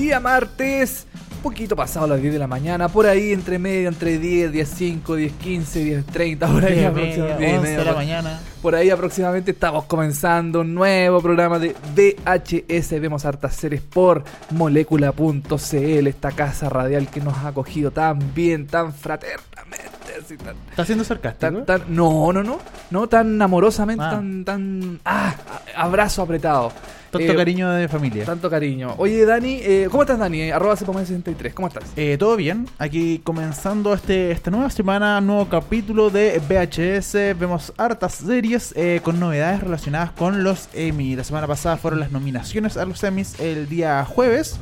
Día martes, un poquito pasado las 10 de la mañana, por ahí entre medio, entre 10, 10, 5, 10, 15, 10, 30, por ahí, Diez, aproximadamente, media, 10, 11 de la mañana. por ahí aproximadamente estamos comenzando un nuevo programa de VHS. Vemos hartas series por molécula.cl, esta casa radial que nos ha acogido tan bien, tan fraternamente. Así, tan- ¿Está siendo sarcástico? Tan, tan- no, no, no, no tan amorosamente, Ah. tan, tan, ah, abrazo apretado. Tanto Eh, cariño de familia. Tanto cariño. Oye, Dani, eh, ¿cómo estás, Dani? Eh, Arroba Cepomé63, ¿cómo estás? Eh, Todo bien, aquí comenzando este, esta nueva semana, nuevo capítulo de VHS. Vemos hartas series eh, con novedades relacionadas con los Emmy. La semana pasada fueron las nominaciones a los Emmys el día jueves.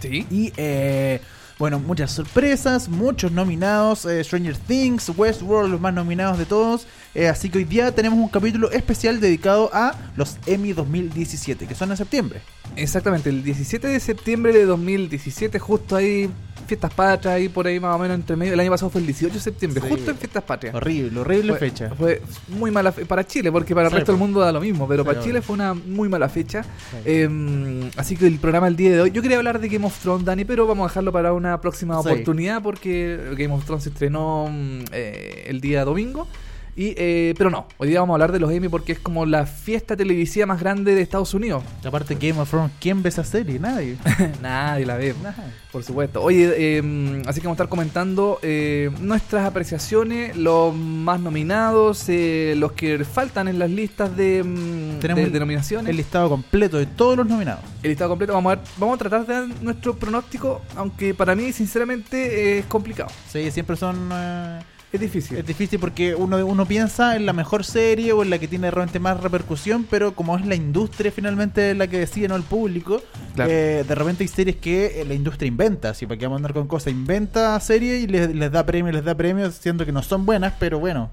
Sí. Y eh, bueno, muchas sorpresas, muchos nominados. eh, Stranger Things, Westworld, los más nominados de todos. Eh, así que hoy día tenemos un capítulo especial dedicado a los Emmy 2017, que son en septiembre. Exactamente, el 17 de septiembre de 2017, justo ahí, fiestas patrias, ahí por ahí más o menos entre medio. El año pasado fue el 18 de septiembre, Sí. justo en fiestas patrias. Horrible, horrible Fue, fecha. fue muy mala fe- para Chile, porque para el Sí, resto del pues. mundo da lo mismo, pero Sí, para. Chile fue una muy mala fecha. Eh, así que el programa el día de hoy, yo quería hablar de Game of Thrones, Dani, pero vamos a dejarlo para una próxima oportunidad porque Game of Thrones se estrenó mm, eh, el día domingo. Y, eh, pero no, hoy día vamos a hablar de los Emmy porque es como la fiesta televisiva más grande de Estados Unidos. Aparte Game of Thrones, ¿quién ve esa serie? Nadie. Nadie la ve, por supuesto. Oye, eh, así que vamos a estar comentando eh, nuestras apreciaciones, los más nominados, eh, los que faltan en las listas de, mm, Tenemos de, el- de nominaciones. El listado completo de todos los nominados. El listado completo. Vamos a, ver- vamos a tratar de dar nuestro pronóstico, aunque para mí, sinceramente, eh, es complicado. Sí, siempre son... Es difícil. es difícil porque uno, uno piensa en la mejor serie o en la que tiene realmente más repercusión, pero como es la industria finalmente la que decide, no el público, Claro. eh, de repente hay series que eh, la industria inventa, así para que vamos a andar con cosas, inventa series y les, les da premios, les da premios, siendo que no son buenas, pero bueno,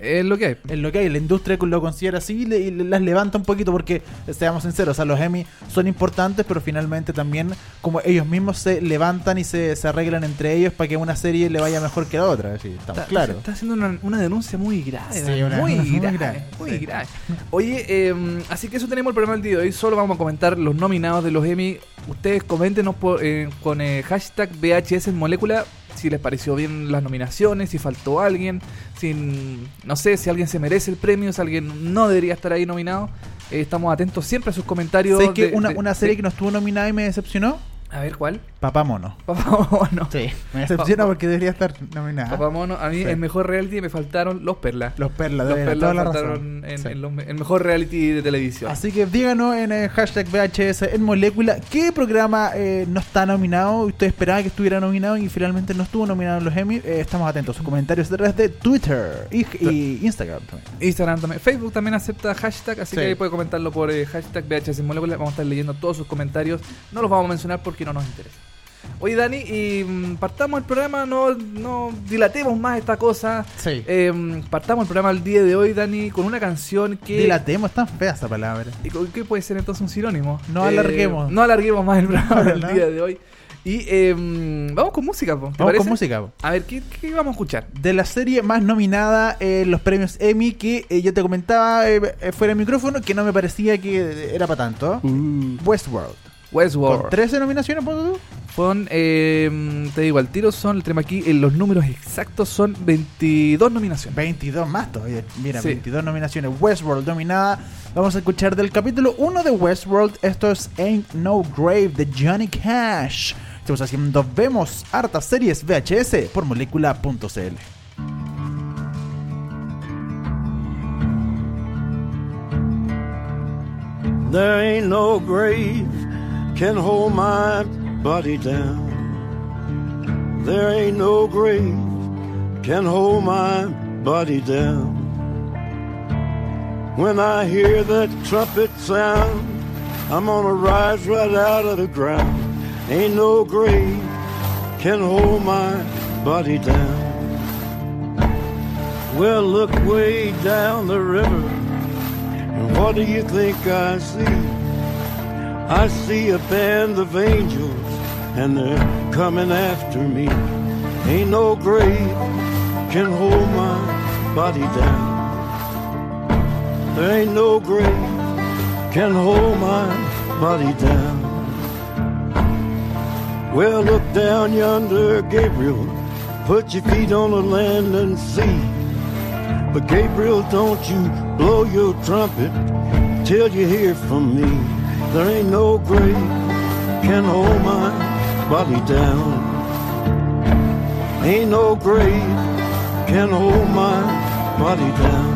Es lo que hay. es lo que hay, la industria lo considera así y, le- y las levanta un poquito porque, seamos sinceros, o sea, los Emmy son importantes, pero finalmente también como ellos mismos se levantan y se, se arreglan entre ellos para que una serie le vaya mejor que la otra, así, estamos Está, claros. está haciendo una, una denuncia muy grave. Sí, ¿verdad? una muy, grave, grave. muy Sí. grave. Oye, eh, así que eso tenemos el programa del día de hoy. Solo vamos a comentar los nominados de los Emmy. Ustedes coméntenos por, eh, con eh, hashtag VHS en molécula si les pareció bien las nominaciones, si faltó alguien, si no sé, si alguien se merece el premio, si alguien no debería estar ahí nominado. Eh, estamos atentos siempre a sus comentarios. ¿Sabes que de- una, de- una serie de- que no estuvo nominada y me decepcionó? A ver, ¿cuál? Papá Mono. Papá Mono. Sí, me decepciona porque debería estar nominada. Papá Mono, a mí Sí. el mejor reality me faltaron los perlas. Los Perlas, Los Perlas toda la razón. en, Sí. en los me- el mejor reality de televisión. Así que díganos en el hashtag VHS en molécula qué programa eh, no está nominado. Usted esperaba que estuviera nominado y finalmente no estuvo nominado en los Emmy. Eh, estamos atentos. Sus comentarios a través de Twitter y, y Instagram también. Instagram también. Facebook también acepta hashtag, así Sí. que ahí puede comentarlo por eh, hashtag VHS en molécula. Vamos a estar leyendo todos sus comentarios. No los vamos a mencionar porque no nos interesa. Oye, Dani, y mm, partamos el programa, no, no dilatemos más esta cosa. Sí. Eh, partamos el programa el día de hoy, Dani, con una canción que... Dilatemos, tan fea esa palabra. ¿Y ¿Qué puede ser entonces un sinónimo? No alarguemos. No alarguemos más el programa del ¿No? día de hoy. Y eh, vamos con música, po, ¿te Vamos parece? con música. po. A ver, ¿qué, qué vamos a escuchar? De la serie más nominada en los premios Emmy que eh, yo te comentaba eh, eh, fuera del micrófono que no me parecía que era para tanto. Westworld. Westworld. Con 13 nominaciones, ¿puedo tú? Son, eh, te digo, al tiro son, el tema aquí, eh, los números exactos son 22 nominaciones. 22 más todavía. Mira, Sí. 22 nominaciones. Westworld nominada. Vamos a escuchar del capítulo 1 de Westworld. Esto es Ain't No Grave de Johnny Cash. Estamos haciendo Vemos hartas series VHS por molécula.cl. There ain't no grave can hold my body down. There ain't no grave can hold my body down. When I hear that trumpet sound, I'm gonna rise right out of the ground. Ain't no grave can hold my body down. Well, look way down the river, and what do you think I see? I see a band of angels, and they're coming after me. Ain't no grave can hold my body down. There ain't no grave can hold my body down. Well, look down yonder, Gabriel. Put your feet on the land and see. But Gabriel, don't you blow your trumpet till you hear from me. There ain't no grave can hold my body down. Ain't no grave can hold my body down.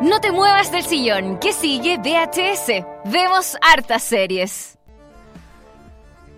No te muevas del sillón. ¿Qué sigue? VHS. Vemos hartas series.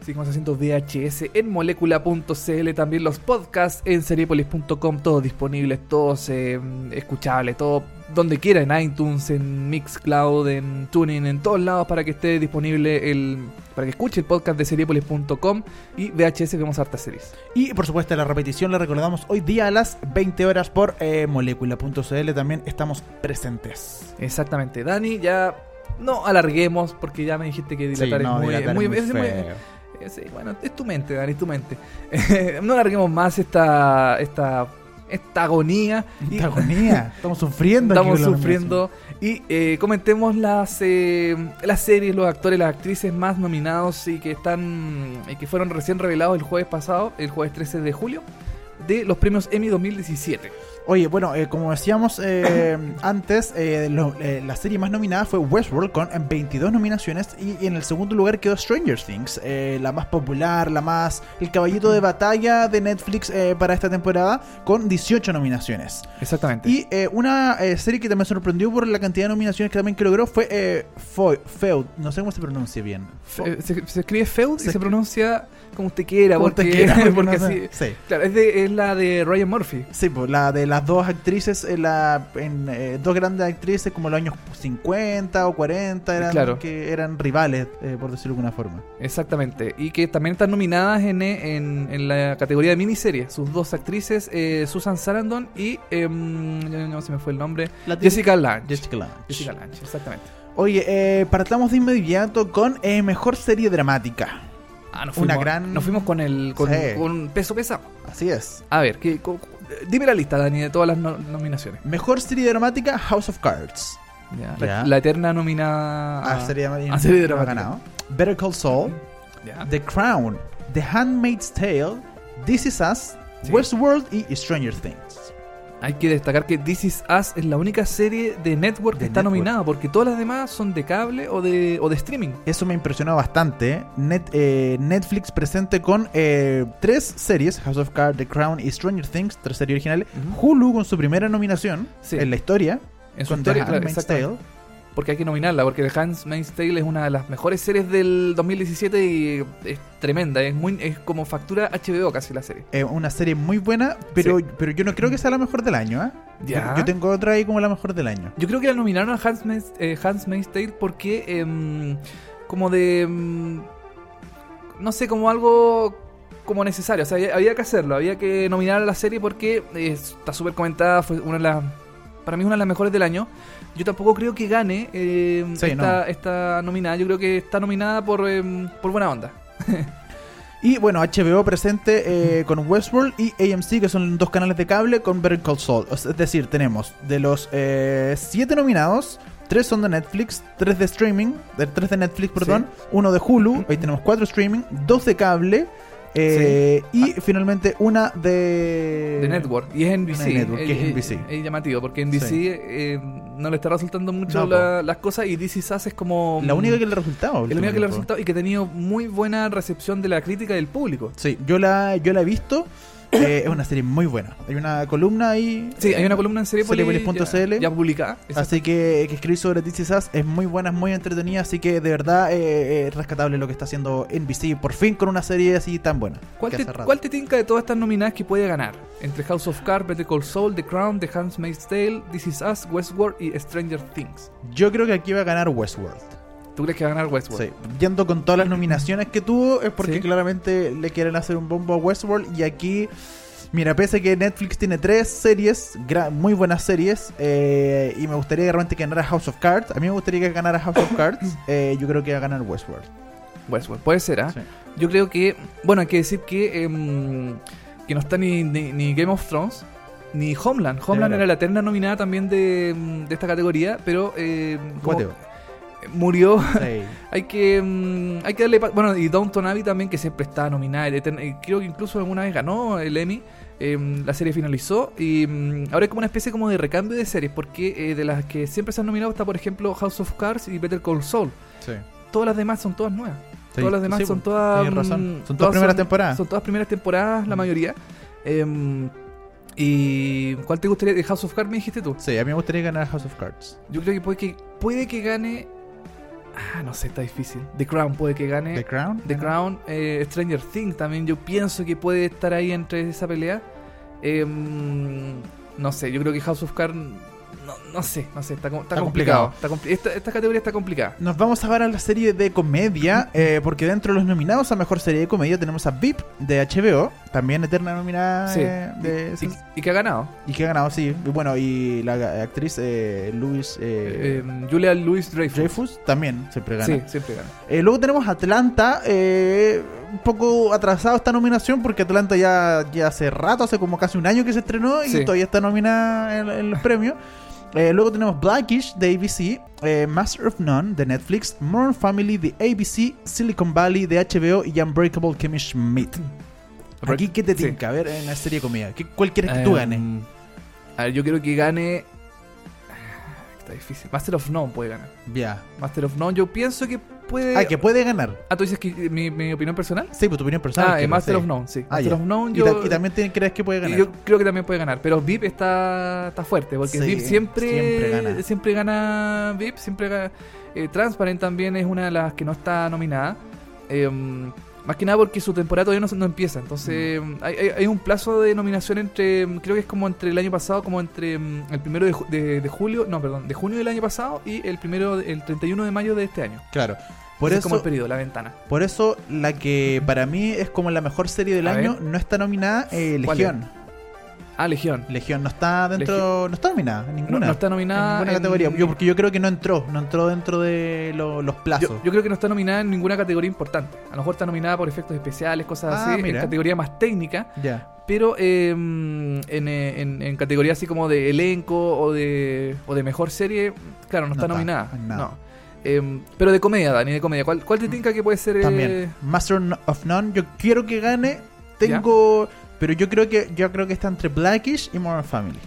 Seguimos haciendo VHS en molecula.cl, también los podcasts en seriepolis.com, todos disponibles, todos eh, escuchables, todo donde quiera, en iTunes, en Mixcloud, en Tuning, en todos lados para que esté disponible el para que escuche el podcast de seriepolis.com y VHS vemos hartas series. Y por supuesto la repetición la recordamos hoy día a las 20 horas por eh, molecula.cl también estamos presentes. Exactamente, Dani, ya no alarguemos porque ya me dijiste que dilatar no, es muy, dilatar muy- es muy es muy- feo. Sí, bueno, es tu mente, Dani, es tu mente. no alarguemos más esta, esta, esta agonía. Esta agonía. Estamos sufriendo. Estamos sufriendo. Y eh, comentemos las, eh, las series, los actores, las actrices más nominados y que están y que fueron recién revelados el jueves pasado, el jueves 13 de julio, de los premios Emmy 2017. Oye, bueno, eh, como decíamos eh, antes, eh, lo- la serie más nominada fue Westworld con 22 nominaciones y en el segundo lugar quedó Stranger Things, la más popular, la más el caballito de batalla de Netflix para esta temporada con 18 nominaciones. Exactamente. Y una serie que también sorprendió por la cantidad de nominaciones que también que logró fue Feud, no sé cómo se pronuncia bien. Se, se escribe Feud Se y se pronuncia como usted quiera, como porque, usted quiera, porque porque no sé. así- Sí. Claro, es, de- es la de Ryan Murphy. Sí, pues la de las dos actrices, en la, en, eh, dos grandes actrices como los años 50 o 40 eran, Claro. que eran rivales, eh, por decirlo de alguna forma. Exactamente. Y que también están nominadas en, en, en la categoría de miniserie. Sus dos actrices, eh, Susan Sarandon y. em, no se me fue el nombre. Jessica Lange. Jessica Lange. Jessica Lange, exactamente. Oye, eh, partamos de inmediato con eh, mejor serie dramática. Ah, nos Una fuimos, gran- Nos fuimos con el. Con, Sí. con peso pesado. Así es. A ver, ¿qué, dime la lista, Dani, de todas las no- nominaciones. Mejor serie dramática, House of Cards. Ya. Ya. La, eterna nominada. Ah, serie dramática. a serie no ha dramática. ganado. Better Call Saul, Ya. The Crown, The Handmaid's Tale, This Is Us, Sí. Westworld y Stranger Things. Hay que destacar que This Is Us es la única serie de network que De está network. nominada, porque todas las demás son de cable o de, o de streaming. Eso me impresionó bastante. Net- eh, Netflix presente con eh, tres series: House of Cards, The Crown y Stranger Things, tres series originales. Hulu con su primera nominación Sí. en la historia, En su con historia, The claro. Porque hay que nominarla, porque The Handmaid's Tale es una de las mejores series del 2017 y es tremenda, es muy es como factura HBO casi la serie. Es una serie muy buena, pero, Sí. pero yo no creo que sea la mejor del año, ¿eh? Ya. Yo, yo tengo otra ahí como la mejor del año. Yo creo que la nominaron a Handmaid's, eh, Handmaid's Tale porque em, como de em, no sé, como algo como necesario, o sea, había, había que hacerlo, había que nominar a la serie porque eh, está súper comentada, fue una de las para mí es una de las mejores del año. Yo tampoco creo que gane eh, Sí, esta, no. esta nominada. Yo creo que está nominada por, em, por buena onda. Y bueno, HBO presente eh, con Westworld y AMC, que son dos canales de cable con Better Call Saul. Es decir, tenemos de los eh, siete nominados, tres son de Netflix, tres de streaming, de, tres de Netflix, perdón, uno de Hulu, ahí tenemos cuatro streaming, dos de cable. Eh, Y finalmente una de... de Network. Y es NBC. Network, que es NBC. Es llamativo, porque NBC Sí. eh, no le está resultando mucho No, la- las cosas y DC Sass es como... La única que le ha resultado. Es la única que le ha resultado y que ha tenido muy buena recepción de la crítica y del público. Sí, yo la, yo la he visto. Eh, es una serie muy buena. Hay una columna ahí. Sí, hay eh, una columna en Seriepolis Seriepolis.cl. ya, ya publicada. Así que, que escribí sobre DC Sass es muy buena, es muy entretenida, así que de verdad eh, es rescatable lo que está haciendo NBC, por fin con una serie así tan buena. ¿Cuál te. ¿Cuál te tinca de todas estas nominadas que puede ganar? Entre House of Cards, Better Call Saul, The Crown, The Handmaid's Tale, This Is Us, Westworld y Stranger Things. Yo creo que aquí va a ganar Westworld. ¿Tú crees que va a ganar Westworld? Sí. Yendo con todas las nominaciones que tuvo, es porque Sí. claramente le quieren hacer un bombo a Westworld. Y aquí, mira, pese a que Netflix tiene tres series, muy buenas series, eh, y me gustaría que realmente ganara House of Cards. A mí me gustaría que ganara House of Cards. eh, yo creo que va a ganar Westworld. Westworld, puede ser, ¿ah? Sí. Yo creo que, bueno, hay que decir que, em, que no está ni, ni, ni Game of Thrones ni Homeland. Homeland era la eterna nominada también de, de esta categoría, pero como Guateo. Murió. Sí. hay que em, hay que darle. Bueno, y Downton Abbey también, que siempre está nominada. y creo que incluso alguna vez ganó el Emmy. em, la serie finalizó y em, ahora es como una especie como de recambio de series porque eh, de las que siempre se han nominado está por ejemplo House of Cards y Better Call Saul Sí. todas las demás son todas nuevas Sí, todas las demás son pues, todas. tienes razón. mm, Son todas primeras temporadas. Son todas primeras temporadas, la mayoría. Em, ¿Y cuál te gustaría? ¿De House of Cards me dijiste tú? Sí, a mí me gustaría ganar House of Cards. Yo creo que puede que, puede que gane. Ah, no sé, está difícil. The Crown puede que gane. The Crown. The Crown, eh, Stranger Things también. Yo pienso que puede estar ahí entre esa pelea. Em, no sé, yo creo que House of Cards. No, no sé, no sé, está, está Está complicado. complicado. Está compli- esta, esta categoría está complicada. Nos vamos ahora a la serie de comedia, eh, porque dentro de los nominados a mejor serie de comedia tenemos a VIP de HBO, también eterna nominada Sí. eh, de Y, y que ha ganado. y que ha ganado, sí. Y bueno, y la actriz eh, Louis eh, Em, Julia Louis Dreyfus. Dreyfus también siempre gana. Sí, siempre gana. Luego tenemos Atlanta, un poco atrasado esta nominación porque Atlanta ya, ya hace rato, hace como casi un año que se estrenó y Sí. todavía está nominada en, en los premios. Eh, luego tenemos Blackish de ABC, eh, Master of None de Netflix, Modern Family de ABC, Silicon Valley de HBO y Unbreakable Kimmy Schmidt. Aquí, ¿qué te Sí. tinca? A ver, en la serie de comedia, ¿qué, ¿cuál quieres que tú Em, ganes? A ver, yo creo que gane. Está difícil. Master of None puede ganar. Ya. Master of None, yo pienso que puede. Ah, que puede ganar. Ah, tú dices que eh, mi, mi opinión personal. Sí, pues tu opinión personal. ah, eh, Master of None, sí. Ah, Master of None, yo. y también te- crees que puede ganar. yo creo que también puede ganar. Pero VIP está, está fuerte. Porque Sí, VIP siempre, siempre gana. siempre gana VIP. Siempre gana. eh, Transparent también es una de las que no está nominada. Em, más que nada porque su temporada todavía no, no empieza. Entonces, Mm. hay, hay- un plazo de nominación entre. mm, Creo que es como entre el año pasado, como entre mm, el primero de, de- de julio. No, perdón, de junio del año pasado y el primero, el 31 de mayo de este año. Claro. Por Ese eso, es como el periodo, la ventana. Por eso, la que para mí es como la mejor serie del A año ver. no está nominada eh, ¿Cuál Legión. Ah, Legión. Legión no está dentro, no está nominada en No, ninguna. no está nominada. en ninguna en- categoría. Yo, porque yo creo que no entró, no entró dentro de lo- los plazos. Yo, yo creo que no está nominada en ninguna categoría importante. A lo mejor está nominada por efectos especiales, cosas Ah, así, mira. en categoría más técnica. Ya. Pero eh, en, en, en categoría así como de elenco o de, o de mejor serie, claro, no, No está está, nominada. nada. No. Em, pero de comedia, Dani, de comedia. ¿Cuál, cuál te tinca que puede ser? eh, También. Master of None, yo quiero que gane. Tengo. Pero yo creo que yo creo que está entre Blackish y Modern Family.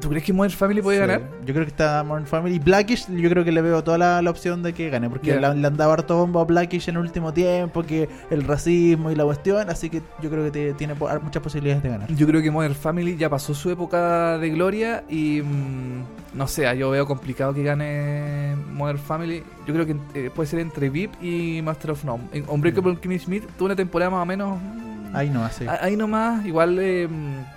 ¿Tú crees que Modern Family puede Sí. ganar? Yo creo que está Modern Family. Blackish, yo creo que le veo toda la, la opción de que gane. Porque Ya. le, le han dado harto bombo a Blackish en el último tiempo. Que el racismo y la cuestión. Así que yo creo que te- tiene muchas posibilidades de ganar. Yo creo que Modern Family ya pasó su época de gloria y mm, no sé, yo veo complicado que gane Modern Family. Yo creo que eh, puede ser entre VIP y Master of None. En Unbreakable Kimmy Schmidt tuvo una temporada más o menos. Ahí no hace. a- Ahí nomás, igual. eh,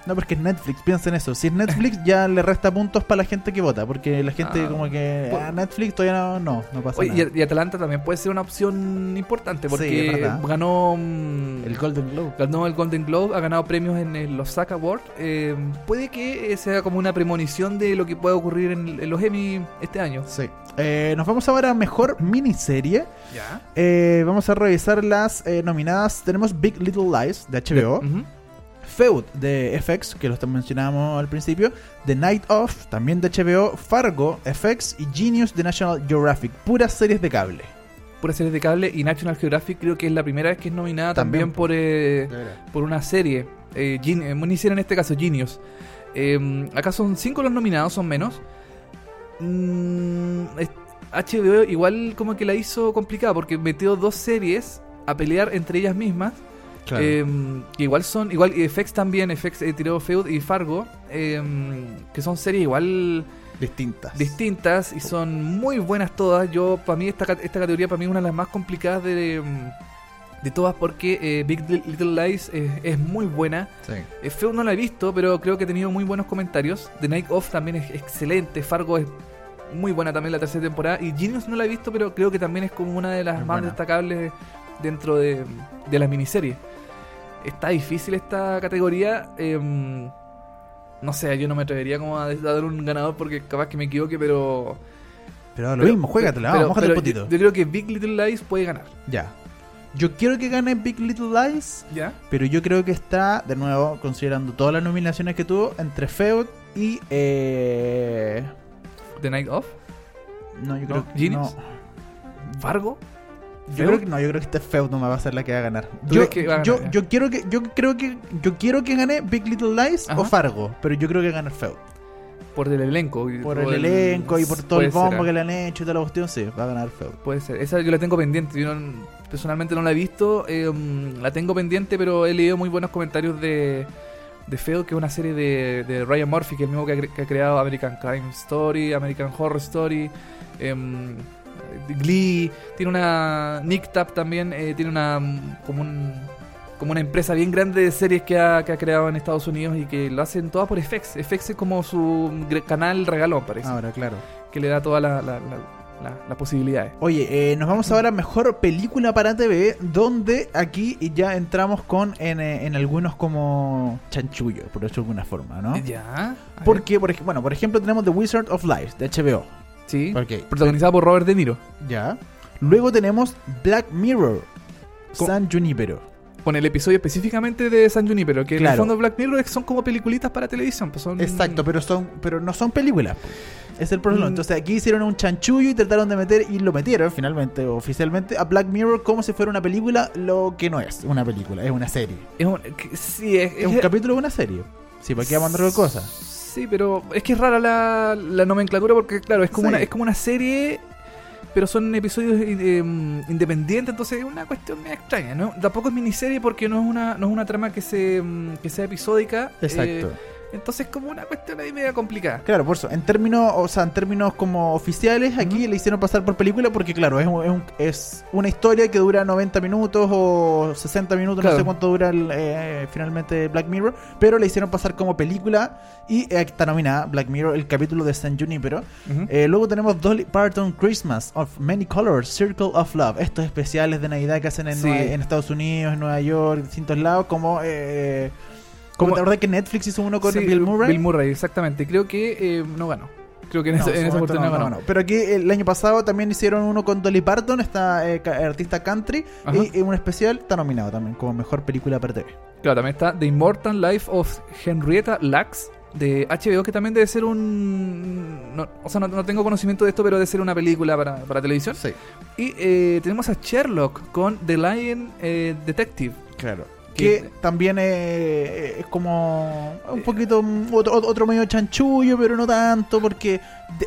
No, porque es Netflix, piensa en eso. Si es Netflix, ya le resta puntos para la gente que vota. Porque la gente, Ah, como que. pues- Ah, Netflix todavía no, no, no pasa oye, nada. y, Atalanta también puede ser una opción importante Sí, porque verdad. ganó. mm, El Golden Globe. Ganó el Golden Globe, ha ganado premios en el- los SAC Awards. Eh, puede que sea como una premonición de lo que puede ocurrir en, en los Emmy este año. Sí. Eh, nos vamos ahora a mejor miniserie. Ya. Eh, vamos a revisar las eh, nominadas. Tenemos Big Little Lies de HBO. Feud de FX, que lo mencionábamos al principio. The Night Of, también de HBO. Fargo, FX. Y Genius de National Geographic. Puras series de cable. Pura series de cable y National Geographic creo que es la primera vez que es nominada también, También, por, eh, por una serie. Eh, eh, en este caso, Genius. Eh, acá son cinco los nominados, son menos. Mm, HBO igual como que la hizo complicada porque metió dos series a pelear entre ellas mismas. Eh, que igual son, igual y FX también, FX eh, tiró Feud y Fargo, eh, que son series igual Distintas. distintas y son muy buenas todas. Yo, para mí, esta, esta categoría para mí es una de las más complicadas de, mm, de todas porque eh, Big Li- Little Lies es, muy buena. Sí. Eh, Feud no la he visto, pero creo que ha tenido muy buenos comentarios. The Night Off también es excelente. Fargo es muy buena también la tercera temporada. Y Genius no la he visto, pero creo que también es como una de las Es más buena. destacables dentro de, de las miniseries. Está difícil esta categoría. em, no sé, yo no me atrevería como a, dar un ganador porque capaz que me equivoque, pero... Pero lo pero- mismo, juégatela, pero- vamos, mojate el pero potito. yo, yo creo que Big Little Lies puede ganar. Ya. Yo quiero que gane Big Little Lies. ¿Ya? Pero yo creo que está, de nuevo, considerando todas las nominaciones que tuvo, entre Feud y. Eh... The Night Off. No, yo creo ¿No? que. No. ¿Fargo? Yo creo que no, yo creo que este Feud no me va a ser la que va a ganar. ¿Tú Yo, crees que va a ganar, yo, quiero que, yo creo que, yo quiero que gane Big Little Lies Ajá. o Fargo, pero yo creo que gane Feud. Por el elenco. y Por el elenco y por todo el ser, bombo ¿eh? que le han hecho y toda la cuestión, sí, va a ganar Feud. Puede ser. Esa yo la tengo pendiente. Yo no- personalmente no la he visto. eh, mm, la tengo pendiente, pero he leído muy buenos comentarios de, de Feud, que es una serie de, de Ryan Murphy, que es el mismo que ha, cre- que ha creado American Crime Story, American Horror Story, em, Glee. Tiene una. Nick Tap también eh, tiene una. mm, como un. Como una empresa bien grande de series que ha, que ha creado en Estados Unidos y que lo hacen todas por FX. FX es como su gre- canal regalón, parece. Ahora, claro. Que le da la- la- la- la- las posibilidades. Oye, eh, nos vamos ahora a mejor película para TV, donde aquí ya entramos con en, eh, en algunos como chanchullos, por decirlo de alguna forma, ¿no? Ya. Porque, por, bueno, por ejemplo, tenemos The Wizard of Life de HBO. Sí. Ok. Protagonizada por Robert De Niro. Ya. Luego tenemos Black Mirror, San Junipero. Con el episodio específicamente de San Junipero. Que en Claro. el fondo Black Mirror son como peliculitas para televisión. Pues son... Exacto, pero son pero no son películas. po. Es el problema. Mm. Entonces aquí hicieron un chanchullo y trataron de meter y lo metieron finalmente, oficialmente, a Black Mirror como si fuera una película, lo que no es una película, es una serie. Es un, que- sí, es, Es un capítulo de una serie. Sí, ¿para qué vamos a cosas? Sí, pero es que es rara la, la nomenclatura porque, claro, es como, Sí. una, es como una serie, pero son episodios eh, em, independientes, entonces es una cuestión medio extraña, ¿no? Tampoco es miniserie porque no es una, no es una trama que, se, em, que sea episódica. Exacto. eh, entonces es como una cuestión ahí media complicada. Claro, por eso, en términos, o sea, en términos como oficiales, aquí le hicieron pasar por película porque, claro, es, un- es, un- es una historia que dura 90 minutos o 60 minutos, Claro. no sé cuánto dura el, eh, finalmente Black Mirror, pero le hicieron pasar como película y eh, está nominada Black Mirror, el capítulo de San Junipero. Ujú. Eh, luego tenemos Dolly Parton Christmas of Many Colors, Circle of Love, estos especiales de Navidad que hacen en, Sí. Nueva- en Estados Unidos, en Nueva York, en distintos lados, como... Eh, Como- ¿Te acuerdas que Netflix hizo uno con Sí, Bill Murray? Bill Murray, exactamente. Creo que eh, no ganó. Creo que en, No, esa, en en esa oportunidad no, ganó. no, no. Pero aquí el año pasado también hicieron uno con Dolly Parton, esta eh, artista country, Ajá. y, y un especial está nominado también como mejor película para TV. Claro, también está The Immortal Life of Henrietta Lacks de HBO, que también debe ser un... no- o sea, no, no tengo conocimiento de esto, pero debe ser una película para, para televisión. Sí, Y eh, tenemos a Sherlock con The Lion eh, Detective, claro. Que también eh, es como un poquito otro, otro medio chanchullo, pero no tanto, porque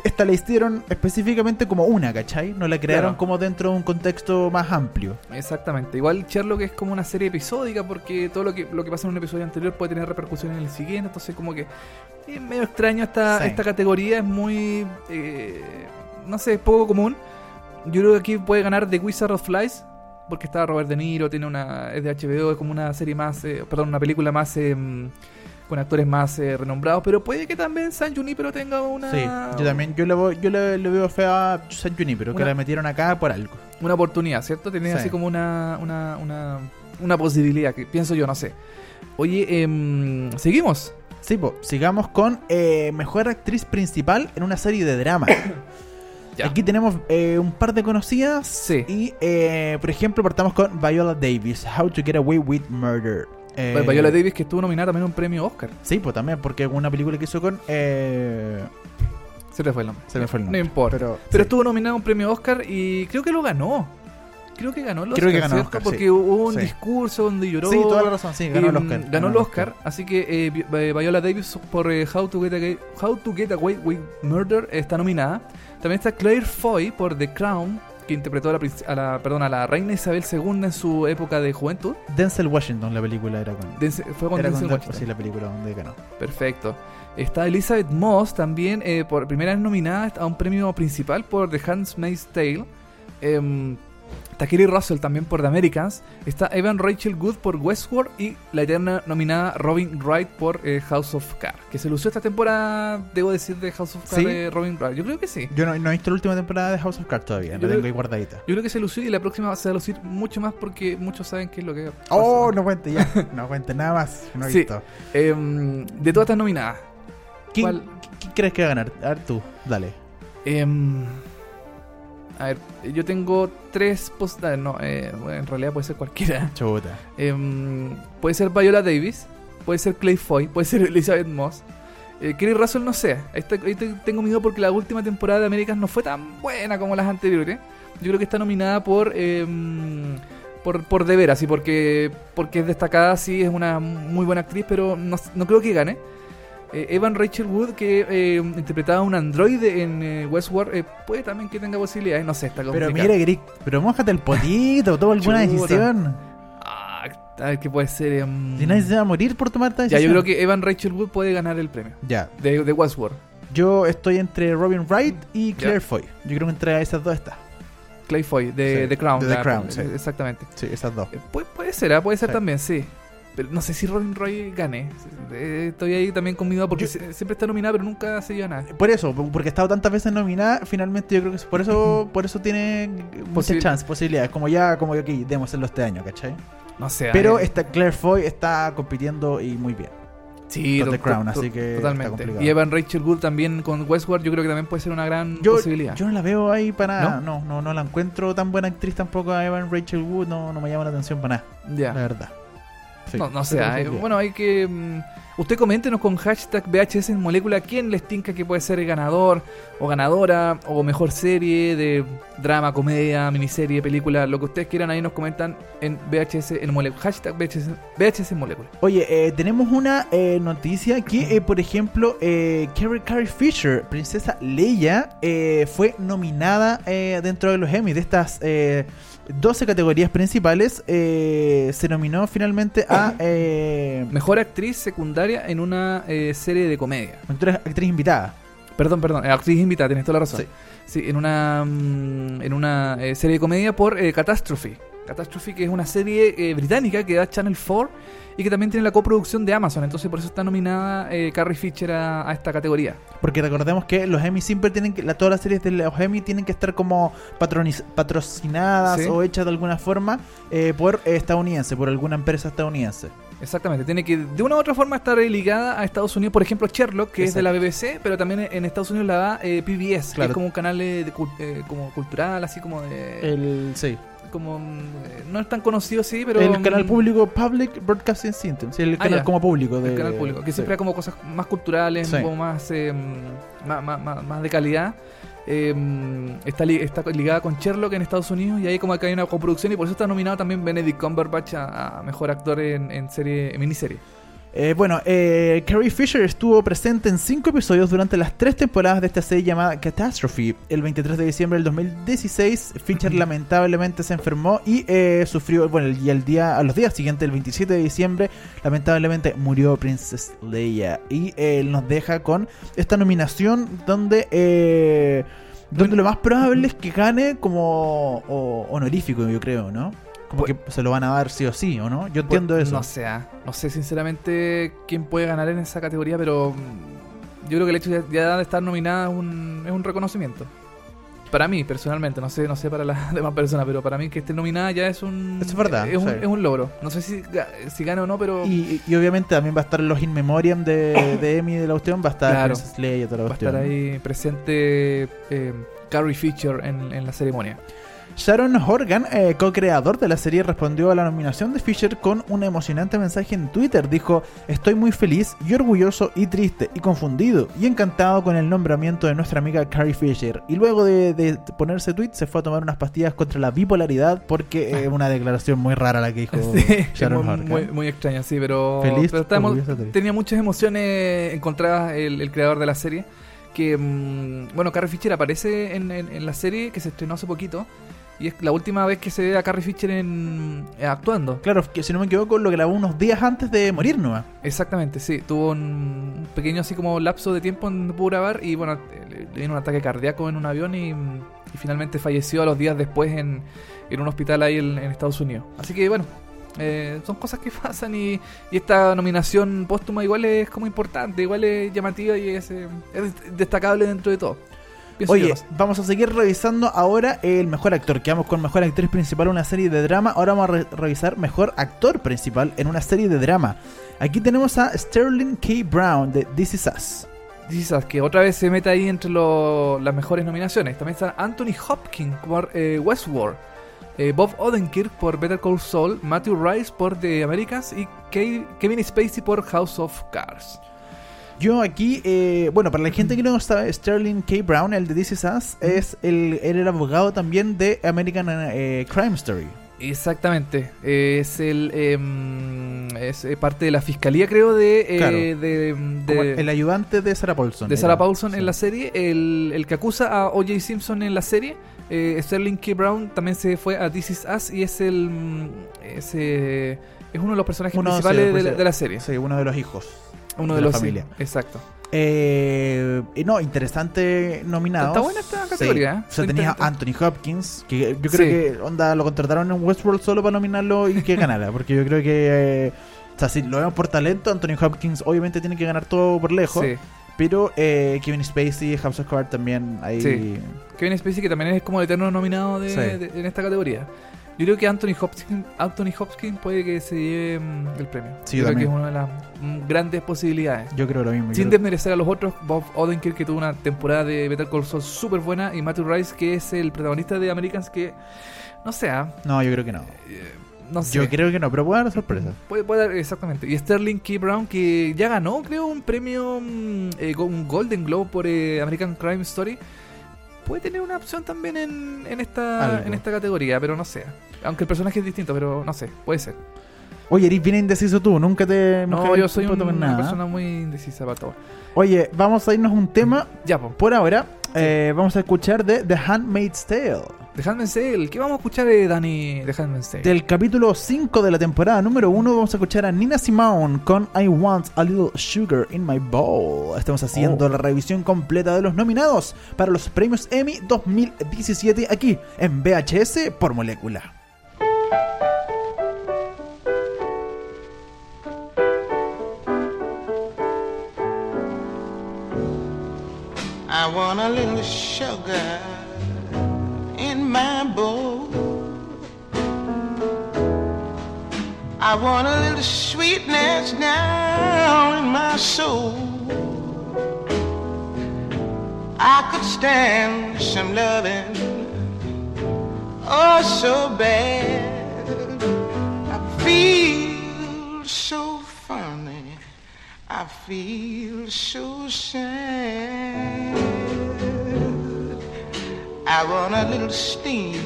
esta la hicieron específicamente como una, ¿cachai? No la crearon Claro. como dentro de un contexto más amplio. Exactamente. Igual Sherlock es como una serie episódica porque todo lo que, lo que pasa en un episodio anterior puede tener repercusiones en el siguiente. Entonces como que es medio extraño esta, Sí. esta categoría. Es muy... eh, no sé, es poco común. Yo creo que aquí puede ganar The Wizard of Flies porque está Robert De Niro, tiene una... es de HBO, es como una serie más... eh, perdón, una película más... eh, con actores más eh, renombrados, pero puede que también San Junipero tenga una Sí, yo también, yo le, voy- yo le, le veo fea a San Junipero, que la metieron acá por algo. una oportunidad, ¿cierto? Sí. así como una, una, una, una posibilidad, que pienso yo, no sé. Oye, em, seguimos. Sí, po, sigamos con eh, Mejor Actriz Principal en una serie de drama. Ya. Aquí tenemos eh, un par de conocidas. Sí. Y, eh, por ejemplo, partamos con Viola Davis, How to Get Away with Murder. Eh, Viola Davis que estuvo nominada también a un premio Oscar. Sí, pues también, porque una película que hizo con... Eh, Se te fue el nombre. se me fue el No nombre. importa. Pero, Pero sí. estuvo nominada a un premio Oscar y creo que lo ganó. Creo que ganó el Oscar, Creo que ganó ¿cierto? Oscar, Porque sí. hubo un Sí. discurso donde lloró. Sí, toda la razón, sí, ganó el Oscar. Ganó el Oscar, así que eh, eh, Viola Davis por eh, How, to Get Away, How to Get Away with Murder está nominada. También está Claire Foy por The Crown, que interpretó a la, a la, perdón, a la reina Isabel II en su época de juventud. Denzel Washington, la película era con... Dense- fue con era Denzel con Washington. sí, la película donde ganó. Perfecto. Está Elizabeth Moss también eh, por primera vez nominada a un premio principal por The Handmaid's Tale. Em, está Kerry Russell también por The Americans. Está Evan Rachel Wood por Westworld y la eterna nominada Robin Wright por eh, House of Cards. Que se lució esta temporada, debo decir, de House of Cards ¿Sí? de Robin Wright. Yo creo que sí. Yo no, no he visto la última temporada de House of Cards todavía, Yo la creo- tengo ahí guardadita. Yo creo que se lució y la próxima se va a lucir mucho más porque muchos saben qué es lo que pasa. Oh, no cuente ya. No cuente nada más. No he Sí. visto. Em, de todas estas nominadas. ¿Quién, quién crees que va a ganar? A ver tú, dale. Em, a ver, yo tengo tres postales. No, eh, bueno, en realidad puede ser cualquiera. Chuta. Em, puede ser Viola Davis, puede ser Clay Foy, puede ser Elizabeth Moss. Eh, Kerry Russell no sé. Ahí tengo miedo porque la última temporada de Américas no fue tan buena como las anteriores. Yo creo que está nominada por em, por, por de veras y porque porque es destacada, sí, es una muy buena actriz, pero no, no creo que gane. Eh, Evan Rachel Wood, que eh, interpretaba a un androide en eh, Westworld, eh, puede también que tenga posibilidades. No sé, está Pero complicado. mire, Grick, pero mójate el potito, toma alguna decisión. Ah, a ver qué puede ser. em, Si nadie se va a morir por tomar esta Ya, decisión. yo creo que Evan Rachel Wood puede ganar el premio Ya. de, de Westworld. Yo estoy entre Robin Wright y Claire Ya. Foy. Yo creo que entre esas dos está. Clay Foy, de Sí, The Crown. de The Crown, sí. Exactamente. Sí, esas dos. Eh, Puede, puede ser, ah, puede ser Sí. también, sí. Pero no sé si Robin Roy gane. Eh, Estoy ahí también con porque Yo- siempre está nominada, pero nunca se lleva nada. Por eso, porque ha estado tantas veces nominada, finalmente yo creo que es- por eso, por eso tiene muchas chances, posibilidades. Como ya, como que aquí, démoselo este año, ¿cachai? No sé. Pero eh, esta Claire Foy está compitiendo y muy bien. sí, con The Crown, así que Totalmente. Y Evan Rachel Wood también con Westworld, yo creo que también puede ser una gran Yo, posibilidad. yo no la veo ahí para nada. No, no, no la encuentro tan buena actriz tampoco a Evan Rachel Wood. No, no me llama la atención para nada, ya. la verdad. Sí, no, no sé. bueno, hay que. mm, usted coméntenos con hashtag VHS en molécula quién les tinca que puede ser el ganador o ganadora o mejor serie de drama, comedia, miniserie, película, lo que ustedes quieran. Ahí nos comentan en VHS en molécula. Hashtag VHS, VHS en molécula. Oye, eh, tenemos una eh, noticia que, eh, por ejemplo, eh, Carrie, Carrie Fisher, princesa Leia, eh, fue nominada eh, dentro de los Emmy. De estas eh, 12 categorías principales, eh, se nominó finalmente a eh, Mejor actriz secundaria en una eh, serie de comedia. actriz, actriz invitada. Perdón, perdón, eh, actriz invitada, tienes toda la razón. Sí. Sí, en una mm, en una eh, serie de comedia por eh, Catastrophe. Que es una serie eh, británica que da Channel 4 y que también tiene la coproducción de Amazon, entonces por eso está nominada eh, Carrie Fisher a, a esta categoría. Porque recordemos que los Emmy siempre tienen que, la, todas las series de los Emmy tienen que estar como patroniz- patrocinadas Sí. o hechas de alguna forma eh, por estadounidense, por alguna empresa estadounidense. Exactamente, tiene que de una u otra forma estar ligada a Estados Unidos, por ejemplo Sherlock, que es de la BBC, pero también en Estados Unidos la da eh, PBS, que es como un canal eh, de eh, como cultural, así como de... El, sí. Como mm, no es tan conocido, sí, pero... el canal mm, público Public Broadcasting System, sí, el Ah, canal como público. De, El canal público, que sí. siempre hay como cosas más culturales, Sí. un poco más, eh, más, más, más- más de calidad. eh, está, li- está ligada con Sherlock en Estados Unidos y ahí como que hay una coproducción y por eso está nominado también Benedict Cumberbatch a, a mejor actor en, en serie en miniserie. Eh, bueno, eh, Carrie Fisher estuvo presente en cinco episodios durante las tres temporadas de esta serie llamada Catastrophe. El 23 de diciembre del 2016, Fisher lamentablemente se enfermó y eh, sufrió, bueno, y el día, a los días siguientes, el 27 de diciembre, lamentablemente murió Princess Leia. Y eh, nos deja con esta nominación donde... eh, donde lo más probable es que gane como honorífico, yo creo, ¿no? Como que se lo van a dar sí o sí, ¿o no? Yo entiendo eso. No sé, ah, no sé sinceramente quién puede ganar en esa categoría, pero mm, yo creo que el hecho de de estar nominada es un, es un reconocimiento. Para mí, personalmente, no sé, no sé para las demás personas, pero para mí que esté nominada ya es un Eso es verdad, es, un, sí. es un logro. No sé si, si gana o no, pero Y, y obviamente también va a estar los in memoriam de, de Emmy de la cuestión, va a estar Claro. Leia y toda la va a estar ahí presente eh, Carrie Fisher en, en la ceremonia. Sharon Horgan, eh, co-creador de la serie, respondió a la nominación de Fisher con un emocionante mensaje en Twitter. Dijo, estoy muy feliz y orgulloso y triste y confundido y encantado con el nombramiento de nuestra amiga Carrie Fisher. Y luego de, de ponerse tweet se fue a tomar unas pastillas contra la bipolaridad porque es una declaración muy rara la que dijo Sí, Sharon muy, Horgan. muy, muy extraña, sí, pero, Feliz, pero triste. tenía muchas emociones encontradas el, el creador de la serie. Que, mm, bueno, Carrie Fisher aparece en, en- en la serie que se estrenó hace poquito. Y es la última vez que se ve a Carrie Fisher en, eh, actuando. Claro, que si no me equivoco lo grabó unos días antes de morir nomás. Exactamente, sí. Tuvo un, pequeño así como lapso de tiempo en donde pudo grabar. Y bueno, le, le vino un ataque cardíaco en un avión y, y finalmente falleció a los días después en, en un hospital ahí en, en Estados Unidos. Así que bueno, eh, son cosas que pasan y, y esta nominación póstuma igual es como importante, igual es llamativa y es, eh, es destacable dentro de todo. Pienso Oye, yo, vamos a seguir revisando ahora el mejor actor. Quedamos con mejor actriz principal en una serie de drama. Ahora vamos a re- revisar mejor actor principal en una serie de drama. Aquí tenemos a Sterling K. Brown de This Is Us. Quizás que otra vez se mete ahí entre lo- las mejores nominaciones. También está Anthony Hopkins por eh, Westworld, eh, Bob Odenkirk por Better Call Saul, Matthew Rice por The Americans y Ke- Kevin Spacey por House of Cards. Yo aquí, eh, bueno, para la gente que no sabe, Sterling K. Brown, el de This Is Us, es el, era el abogado también de American eh, Crime Story. Exactamente, es el em, es eh, parte de la fiscalía creo de eh, Claro. de, de- Como el ayudante de Sarah Paulson. de. Sarah Paulson Sí. en la serie, el, el que acusa a O.J. Simpson en la serie, eh, Sterling K. Brown también se fue a This Is Us y es el mm, es, es uno de los personajes Uno, principales sí, de, la, pues, de la serie, Sí, uno de los hijos. Uno de de, la los familia. sí, exacto. Eh, no, interesante nominado. Está buena esta categoría, ¿eh? O sea, Está tenía a interesante. Anthony Hopkins, que yo creo Sí. que onda lo contrataron en Westworld solo para nominarlo y que ganara. Porque yo creo que, eh, o sea, si lo vemos por talento, Anthony Hopkins obviamente tiene que ganar todo por lejos. Sí. Pero eh, Kevin Spacey, House of Cards también ahí. Sí. Kevin Spacey que también es como el eterno nominado de, Sí. de- en esta categoría. Yo creo que Anthony Hopkins, Anthony Hopkins puede que se lleve mm, el premio. Sí, yo creo que también. es una de las mm, grandes posibilidades. Yo creo lo mismo. Sin creo- desmerecer a los otros, Bob Odenkirk que tuvo una temporada de Better Call Saul súper buena y Matthew Rice que es el protagonista de Americans que no sé, ah, No, yo creo que no. eh, no sé. Yo creo que no, pero puede dar sorpresa. Puede, puede dar- exactamente. Y Sterling K. Brown que ya ganó, creo, un premio, mm, eh, un Golden Globe por eh, American Crime Story. Puede tener una opción también en, en esta Algo. en esta categoría, pero no sé. Aunque el personaje es distinto, pero no sé, puede ser. Oye, eres bien indeciso tú, nunca te. No, yo soy un- una persona muy indecisa para todo. Oye, vamos a irnos a un tema. Ya, pues. Por ahora, eh, vamos a escuchar de The Handmaid's Tale. The Handmaid's Tale. ¿Qué vamos a escuchar de Dani de Handmaid's Tale? Del capítulo 5 de la temporada número 1 vamos a escuchar a Nina Simone con I Want a Little Sugar in My Bowl. Estamos haciendo Oh. la revisión completa de los nominados para los premios Emmy 2017 aquí en VHS por molécula. I want a little sugar I want a little sweetness now in my soul. I could stand some loving, oh so bad. I feel so funny. I feel so sad. I want a little steam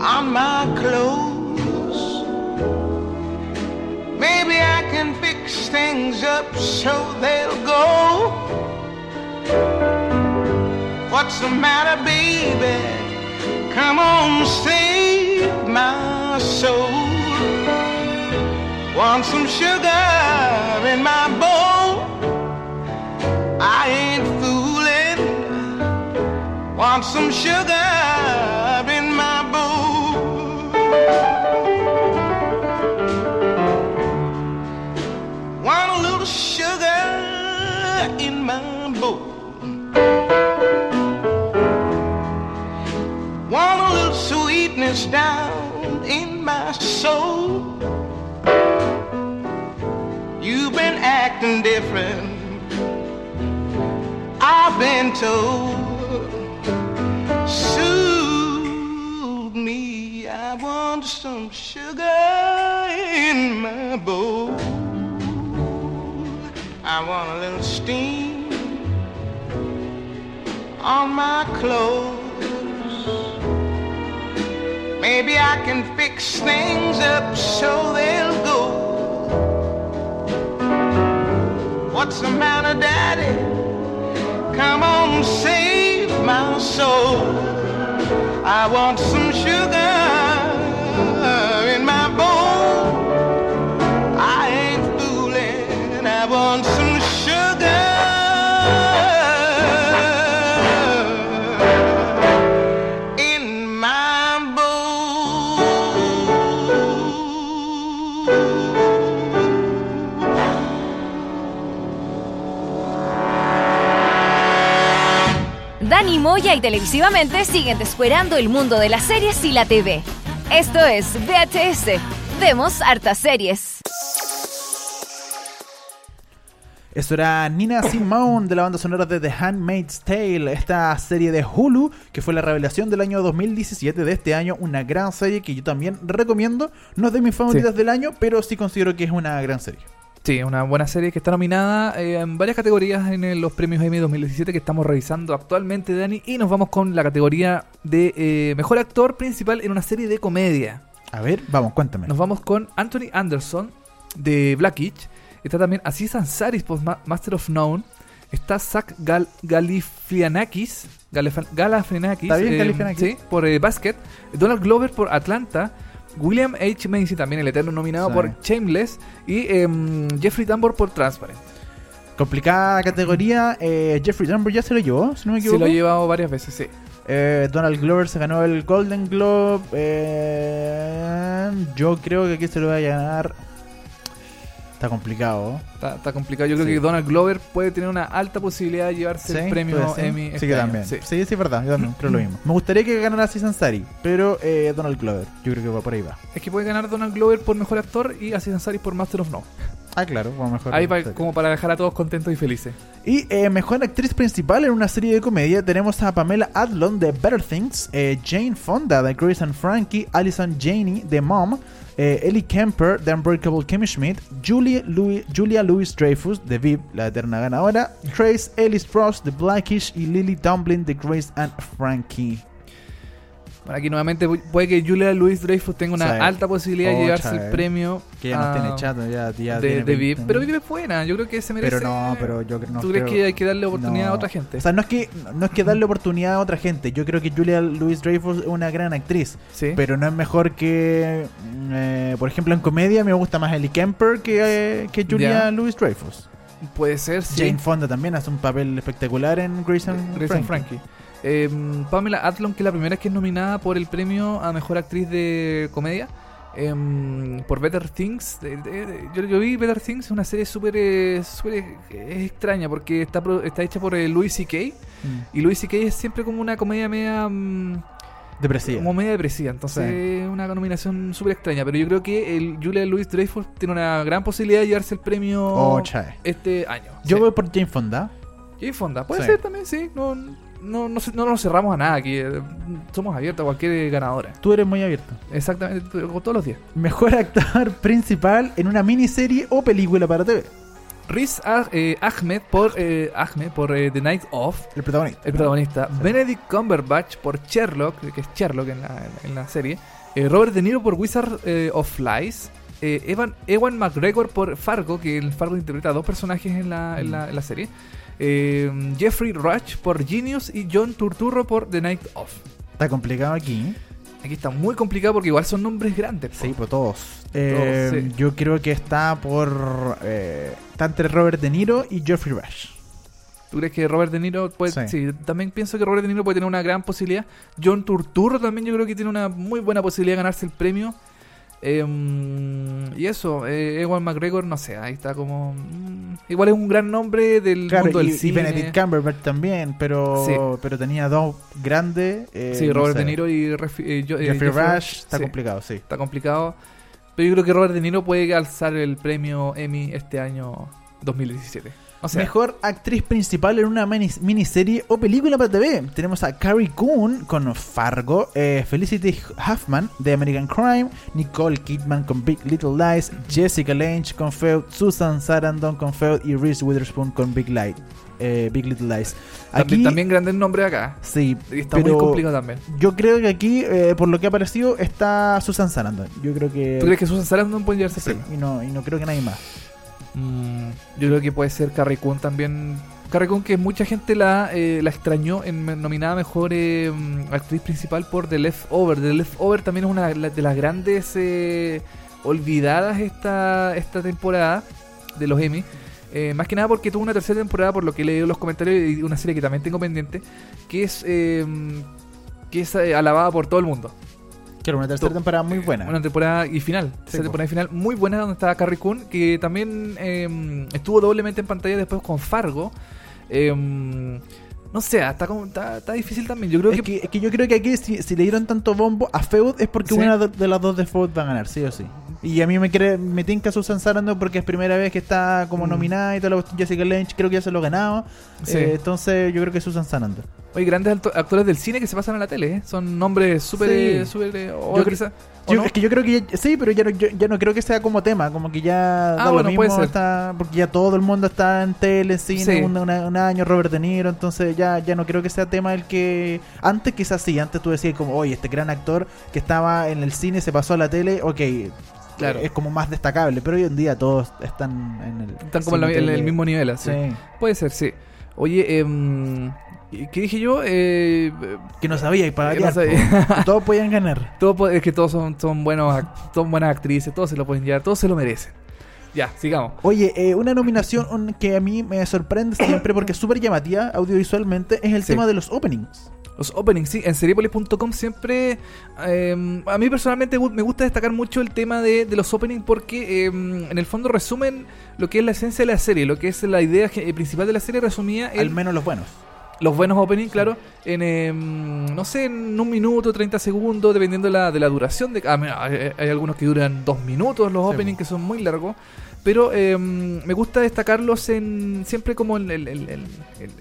on my clothes. Maybe I can fix things up so they'll go. What's the matter, baby? Come on, save my soul. Want some sugar in my bowl? Want some sugar in my bowl? Want a little sugar in my bowl? Want a little sweetness down in my soul? You've been acting different. I've been told. Some sugar in my bowl. I want a little steam on my clothes. Maybe I can fix things up so they'll go. What's the matter, Daddy? Come on, save my soul. I want some sugar y televisivamente siguen descuerando el mundo de las series y la TV. Esto es VHS. Vemos hartas series. Esto era Nina Simone de la banda sonora de The Handmaid's Tale, esta serie de Hulu que fue la revelación del año 2017 de este año, una gran serie que yo también recomiendo, no es de mis favoritas Sí. del año, pero sí considero que es una gran serie. Sí, una buena serie que está nominada eh, en varias categorías en el- los premios Emmy 2017 que estamos revisando actualmente, Dani. Y nos vamos con la categoría de eh, Mejor Actor Principal en una serie de comedia. A ver, vamos, cuéntame. Nos vamos con Anthony Anderson de Blackitch. Está también Aziz Ansari por Ma- Master of None. Está Zach Gal Galifianakis. Galif- Galifianakis. Está bien, eh, Galifianakis. Sí, por eh, Basket. Donald Glover por Atlanta. William H. Macy, también el eterno nominado Sí. por Shameless. Y em, Jeffrey Tambor por Transparent. Complicada categoría, eh, Jeffrey Tambor ya se lo llevó, si no me Se equivoco. lo ha llevado varias veces, sí. Eh, Donald Glover se ganó el Golden Globe. eh, yo creo que aquí se lo va a ganar. Está complicado. Está, está complicado. Yo creo Sí. que Donald Glover puede tener una alta posibilidad de llevarse el premio. Emmy. Sí, este que año, también. sí. Sí, sí, es verdad. Yo también creo lo mismo. Me gustaría que ganara Aziz Ansari, pero eh, Donald Glover. Yo creo que va por ahí va. Es que puede ganar Donald Glover por mejor actor y Aziz Ansari por Master of None. Ah, claro, va mejor. Ahí pa- Sí. como para dejar a todos contentos y felices. Y eh, mejor actriz principal en una serie de comedia tenemos a Pamela Adlon de Better Things, eh, Jane Fonda de Grace and Frankie, Alison Janey de Mom, eh, Ellie Kemper de Unbreakable Kimmy Schmidt, Julie Louis, Julia Louis Dreyfus de VIP, la eterna ganadora, Trace Ellis Ross de Blackish y Lily Tomlin de Grace and Frankie. Bueno, aquí nuevamente pu- puede que Julia Louis Dreyfus tenga una alta posibilidad de llevarse el premio Que ya no ah, tiene chato, ya, ya de, tiene de 20 VIP. Pero VIP es buena, yo creo que se merece. Pero no, pero yo creo no ¿Tú crees creo- que hay que darle oportunidad No. a otra gente? O sea, no es que no es que darle oportunidad a otra gente. Yo creo que Julia Louis Dreyfus es una gran actriz. sí. Pero no es mejor que, mm, eh, por ejemplo, en comedia me gusta más Ellie Kemper que, eh, que Julia. Louis Dreyfus. Puede ser, sí. Jane Fonda también hace un papel espectacular en Grace and Grace and Frankie. Eh, Pamela Adlon, que es la primera que es nominada por el premio a mejor actriz de comedia. em, por Better Things. Yo, yo vi Better Things, es una serie súper eh, extraña porque está, está hecha por eh, Louis C.K. Mm. Y Louis C.K. es siempre como una comedia media. mm, Depresiva. como media depresiva. Entonces Sí. una nominación súper extraña. Pero yo creo que el Julia Louis Dreyfus tiene una gran posibilidad de llevarse el premio Oh, este año. Yo Sí. voy por Jane Fonda. Y Fonda, puede Sí. ser también, sí. No, no, no, no nos cerramos a nada aquí. eh, Somos abiertos a cualquier ganadora. Tú eres muy abierto. Exactamente, todos los días. Mejor actor principal en una miniserie o película para TV. Riz Ah- eh, Ahmed por, eh, Ahmed por eh, The Night Of, El protagonista. el protagonista. Sí. Benedict Cumberbatch por Sherlock, que es Sherlock en la, en la serie. Robert De Niro por Wizard of Flies. Evan, Ewan McGregor por Fargo, que en Fargo interpreta a dos personajes en la, en la, en la serie. Eh, Jeffrey Rush por Genius y John Turturro por The Night Of. Está complicado aquí. Aquí está muy complicado porque igual son nombres grandes. po. Sí, pues todos. Eh, sí. Yo creo que está por. eh, está entre Robert De Niro y Geoffrey Rush. ¿Tú crees que Robert De Niro puede.? Sí. Sí. también pienso que Robert De Niro puede tener una gran posibilidad. John Turturro también yo creo que tiene una muy buena posibilidad de ganarse el premio. Eh, y eso, eh, Ewan McGregor, no sé, ahí está como. mm, igual es un gran nombre del Claro, mundo y, del y cine. Benedict Cumberbatch también, pero, Sí. pero tenía dos grandes. eh, sí, no Robert sé. De Niro y Refi- eh, yo- eh, Jeffrey Jeffrey- Rush está sí, complicado, sí. Está complicado. Pero yo creo que Robert De Niro puede alzar el premio Emmy este año 2017. O sea, Mejor actriz principal en una mini- miniserie o película para TV. Tenemos a Carrie Coon con Fargo, eh, Felicity Huffman de American Crime, Nicole Kidman con Big Little Lies, Jessica Lange con Feud, Susan Sarandon con Feud y Reese Witherspoon con Big Light, eh, Big Little Lies. también, Aquí, también grandes nombres acá. sí, Y está pero muy complicado también. yo creo que aquí, eh, por lo que ha aparecido, está Susan Sarandon. Yo creo que... ¿Tú crees que Susan Sarandon puede llevarse Sí, y no, y no creo que nadie más. Mm, yo creo que puede ser Carrie Coon también. Carrie Coon que mucha gente la, eh, la extrañó en nominada mejor eh, mm, actriz principal por The Leftover. The Leftover también es una de la- de las grandes eh, olvidadas esta, esta temporada de los Emmy. Eh, más que nada porque tuvo una tercera temporada, por lo que he leído los comentarios, y una serie que también tengo pendiente, que es, eh, que es alabada por todo el mundo. Claro, una tercera temporada muy buena. Una temporada y final. Sí, po. temporada y final muy buena donde estaba Carrie Coon, que también eh, estuvo doblemente en pantalla después con Fargo. Eh, no sé, está, como, está, está difícil también. Yo creo Es que, que, es que yo creo que aquí si, si le dieron tanto bombo a Feud es porque Sí. una de, de las dos de Feud va a ganar, sí o sí. Y a mí me quiere, me tinca Susan Sarandon porque es primera vez que está como Mm. nominada y cuestión. Jessica Lange creo que ya se lo ganaba. Sí. Eh, entonces yo creo que Susan Sarandon. Oye, grandes actores del cine que se pasan a la tele, ¿eh? Son nombres súper... Sí. eh, eh, Yo creo- quizá- ¿o Yo- no? Es que yo creo que ya- sí, pero ya no, yo- ya no creo que sea como tema, como que ya da Ah, bueno, lo mismo, está- porque ya todo el mundo está en tele, cine, Sí. un, una- un año, Robert De Niro, entonces ya, ya no creo que sea tema el que... Antes quizás sí, antes tú decías como, oye, este gran actor que estaba en el cine se pasó a la tele, ok, Claro. es como más destacable, pero hoy en día todos están en el... Están como en, mismo nivel, así. Sí. Puede ser, sí. Oye, em, ¿qué dije yo? Eh, Que no sabía y para Eh, no todos podían ganar. todo, es que todos son, son, buenos, son buenas actrices, todos se lo pueden llevar, todos se lo merecen. Ya, sigamos. Oye, eh, una nominación un- que a mí me sorprende siempre porque es súper llamativa audiovisualmente es el Sí. tema de los openings. Los openings, sí, en seriepolis.com siempre. eh, a mí personalmente me gusta destacar mucho el tema de, de los openings porque eh, en el fondo resumen lo que es la esencia de la serie, lo que es la idea ge- principal de la serie resumida Al en menos los buenos. los buenos openings, claro, en eh, no sé, en un minuto, 30 segundos, dependiendo de la, de la duración. De, ah, mira, hay, hay algunos que duran dos minutos, los Sí, openings que son muy largos. Pero eh, me gusta destacarlos en siempre como en, en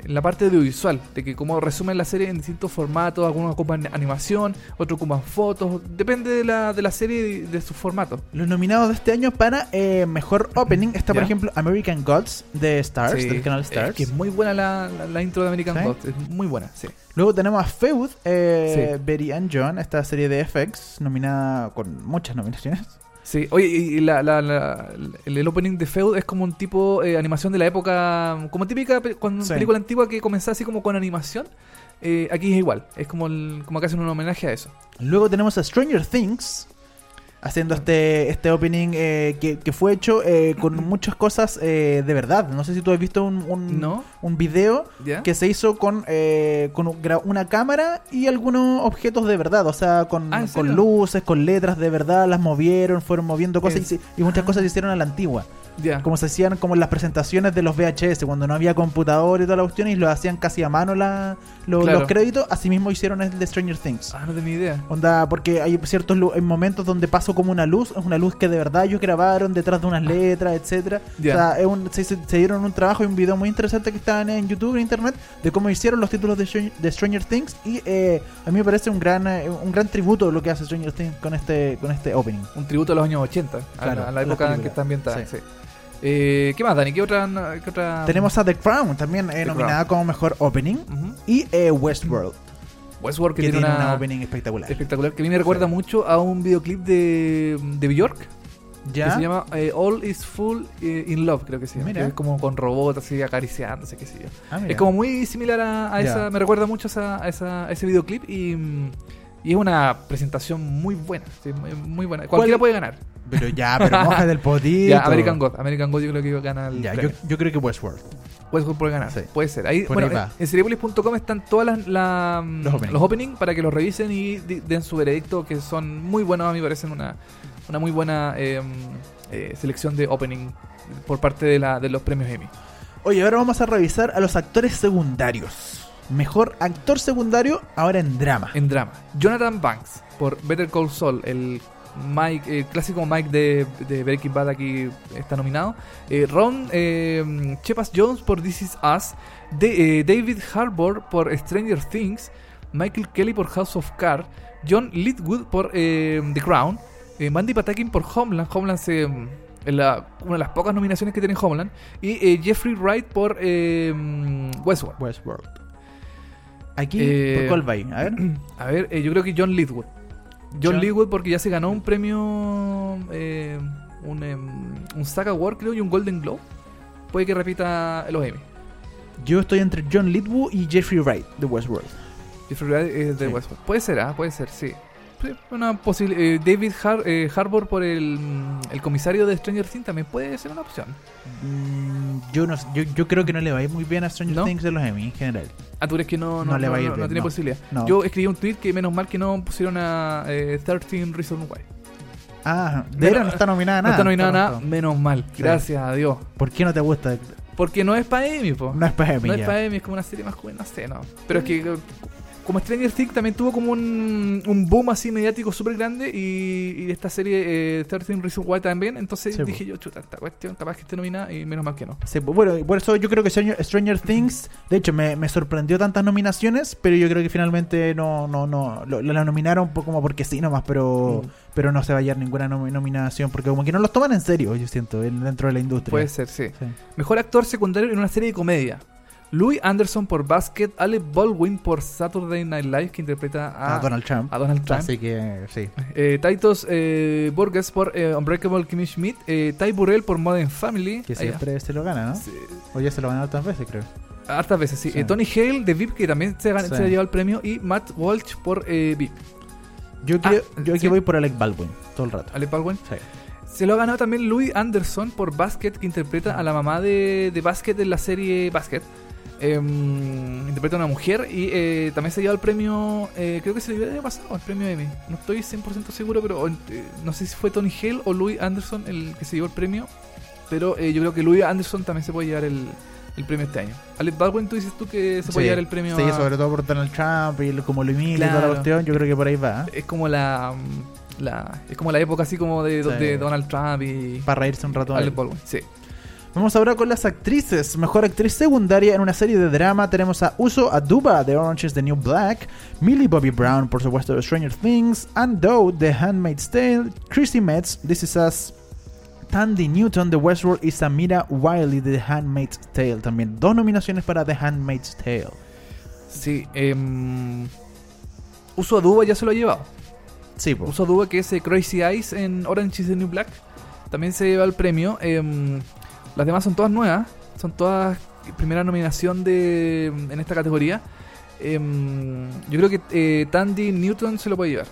la parte audiovisual, de que como resumen la serie en distintos formatos, algunos ocupan animación, otros ocupan fotos, depende de la, de la serie y de su formato. Los nominados de este año para eh, mejor opening está, por ejemplo, American Gods de Stars, Sí, del canal es Stars. que es muy buena la, la- la intro de American ¿Sí? Gods, es muy buena, sí. Luego tenemos a Feud, eh, Sí. Betty and John, esta serie de FX, nominada con muchas nominaciones. Sí, oye, y la, la- la- el, opening de Feud es como un tipo eh, animación de la época, como típica cuando, Sí. película antigua que comenzaba así como con animación. Eh, aquí es igual, es como, el- como que hacen un homenaje a eso. Luego tenemos a Stranger Things haciendo este, este opening eh, que, que fue hecho eh, con muchas cosas eh, de verdad. No sé si tú has visto un, un, ¿No? Un video ¿Ya? que se hizo con, eh, con una cámara y algunos objetos de verdad, o sea, con, Ah, ¿en con luces, con letras de verdad, las movieron, fueron moviendo cosas y, Es- se- y muchas Ah. cosas se hicieron a la antigua. Ya. Como se hacían como en las presentaciones de los VHS, cuando no había computador y toda la cuestión y lo hacían casi a mano la, lo- Claro. los créditos, así mismo hicieron el de Stranger Things. Ah, no tenía idea. Onda, porque hay ciertos momentos donde pasó como una luz, es una luz que de verdad ellos grabaron detrás de unas letras, etcétera. Ya. O sea, es un- se, se- dieron un trabajo y un video muy interesante que en YouTube, en internet, de cómo hicieron los títulos de, Stranger- de Stranger Things y eh, a mí me parece un gran eh, un gran tributo lo que hace Stranger Things con este con este opening. Un tributo a los años 80, a, Claro, la, a la época en que está ambientada. Sí. sí. Eh, ¿Qué más, Dani? ¿Qué otra? qué otra... Tenemos a The Crown, también eh, The nominada como mejor opening. Y Westworld, Westworld, que, que tiene, tiene una, una, opening espectacular. espectacular, que a mí me recuerda Sí. mucho a un videoclip de, de Bjork, ¿Ya? que se llama eh, All is Full eh, in Love, creo que se llama. Mira. que es como con robots así acariciándose, qué sé yo. Ah. Es como muy similar a, a esa, me recuerda mucho a, esa, a, esa- a ese videoclip y, mm, y es una presentación muy buena, sí, muy, muy buena. Cualquiera puede ganar. Pero ya, pero moja del potito. Ya, American God, American God yo creo que gana el Ya, yo, yo creo que Westworld. Westworld puede ganar, Sí. puede ser. Ahí, Por bueno, ahí va. en Seriepolis.com están todas las la, Los openings. para que los revisen y den su veredicto, que son muy buenos, a mí me parecen una, una muy buena eh, eh, selección de opening por parte de, la, de los premios Emmy. Oye, ahora vamos a revisar a los actores secundarios. Mejor actor secundario ahora en drama. En drama, Jonathan Banks por Better Call Saul, el Mike, el clásico Mike de, de Breaking Bad aquí está nominado. Eh, Ron eh, Chepas Jones por This Is Us. De- eh, David Harbour por Stranger Things. Michael Kelly por House of Cards. John Litwood por eh, The Crown. Eh, Mandy Patinkin por Homeland. Homeland se, mm, es la- una de las pocas nominaciones que tiene Homeland. Y eh, Jeffrey Wright por eh, mm, Westworld. Westworld. Aquí, Eh, ¿por cuál va ahí? A ver. A ver, yo creo que John Litwood. John John- Litwood porque ya se ganó un premio, un, em, un SAG Award creo y un Golden Globe. Puede que repita los Emmy. Yo estoy entre John Litwood y Jeffrey Wright de Westworld. Jeffrey Wright es de Sí. Westworld. Puede ser, ah, puede ser, sí. Sí, Una posible, eh, David Har- eh, Harbour por el, el comisario de Stranger Things también puede ser una opción. Mm, yo, no, yo, yo creo que no le va a ir muy bien a Stranger ¿No? Things de los Emmy en general. Ah, tú crees que no, no, No le va a ir no bien, tiene no. posibilidad. No. Yo escribí un tweet que menos mal que no pusieron a eh, 13 Reasons Why. Ah, de veras no está nominada No nada. está nominado nada, no. menos mal. Sí. Gracias a Dios. ¿Por qué no te gusta? Porque no es para Emmy, po. No es para Emmy. No es para Emmy, es como una serie más joven, no sé, no. Pero es que como Stranger Things también tuvo como un, un boom así mediático súper grande y, y esta serie eh, 13 Reasons Why también, entonces Sí, dije yo, chuta, esta cuestión capaz que esté nominada y menos mal que no. Sí, bueno, por eso yo creo que Stranger, Stranger Things, de hecho, me, me sorprendió tantas nominaciones, pero yo creo que finalmente no, no, no, lo, la nominaron como porque sí nomás, pero, Mm. pero no se va a hallar ninguna nomi- nominación, porque como que no los toman en serio, yo siento, en- dentro de la industria. Puede ser, sí. Sí. Mejor actor secundario en una serie de comedia. Louis Anderson por Basket, Alec Baldwin por Saturday Night Live, que interpreta a, a Donald Trump. a Donald Trump. Así que sí. Eh, Titus eh, Burgess por eh, Unbreakable Kimmy Schmidt. Eh, Ty Burrell por Modern Family. Que Ah, siempre se lo gana, ¿no? Sí, O ya se lo ganó otras veces, creo. Hartas veces, sí. Sí. Eh, Tony Hale de VIP, que también se, gan- Sí. se ha llevado el premio. Y Matt Walsh por eh, VIP. Yo, Ah, aquí sí. voy por Alec Baldwin, todo el rato. Alec Baldwin. Sí. Se lo ha ganado también Louis Anderson por Basket, que interpreta a la mamá de, de Basket en la serie Basket. Em, interpreta a una mujer y eh, también se lleva el premio, eh, creo que se le dio el año pasado, el premio Emmy. No estoy 100% seguro, pero eh, no sé si fue Tony Hale o Louis Anderson el que se llevó el premio. Pero eh, yo creo que Louis Anderson también se puede llevar el, el premio este año. Alec Baldwin, tú dices tú que se puede Sí. llevar el premio. Sí, a- sobre todo por Donald Trump y como lo imita y toda la cuestión, yo creo que por ahí va. Es como la, la es como la época así como de, Sí. de Donald Trump y Para reírse un rato. Alec Baldwin. Sí. Vamos ahora con las actrices. Mejor actriz secundaria en una serie de drama tenemos a Uso Aduba de Orange is the New Black, Millie Bobby Brown, por supuesto, de Stranger Things, Anne Doe de Handmaid's Tale, Chrissy Metz, This Is Us, Tandy Newton de Westworld y Samira Wiley de The Handmaid's Tale. También dos nominaciones para The Handmaid's Tale. Sí, eh, Uso Aduba ya se lo ha llevado. Sí, pues. Uso Aduba, que es eh, Crazy Eyes en Orange is the New Black, también se lleva el premio. Em, las demás son todas nuevas, son todas primera nominación de en esta categoría. Em, yo creo que eh, Tandy Newton se lo puede llevar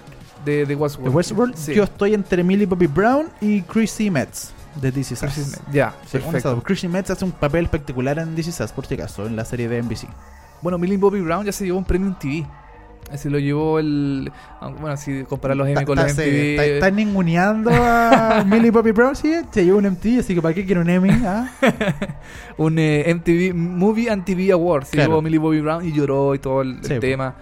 de, de Westworld. De Westworld, Sí. yo estoy entre Millie Bobby Brown y Chrissy Metz de This Is Us. Ya, Sí, perfecto. Chrissy Metz hace un papel espectacular en This Is Us, por si acaso, en la serie de NBC. Bueno, Millie Bobby Brown ya se llevó un premio en TV. Se lo llevó el. aunque, Bueno, si comparar los Emmy con los MTV. está- está ninguneando a Millie Bobby Brown, sí, se llevó un MTV, así que ¿para qué quiere un Emmy? ah? un eh, MTV Movie and TV Awards. Se Claro. llevó Millie Bobby Brown y lloró y todo el, el Sí, po. tema.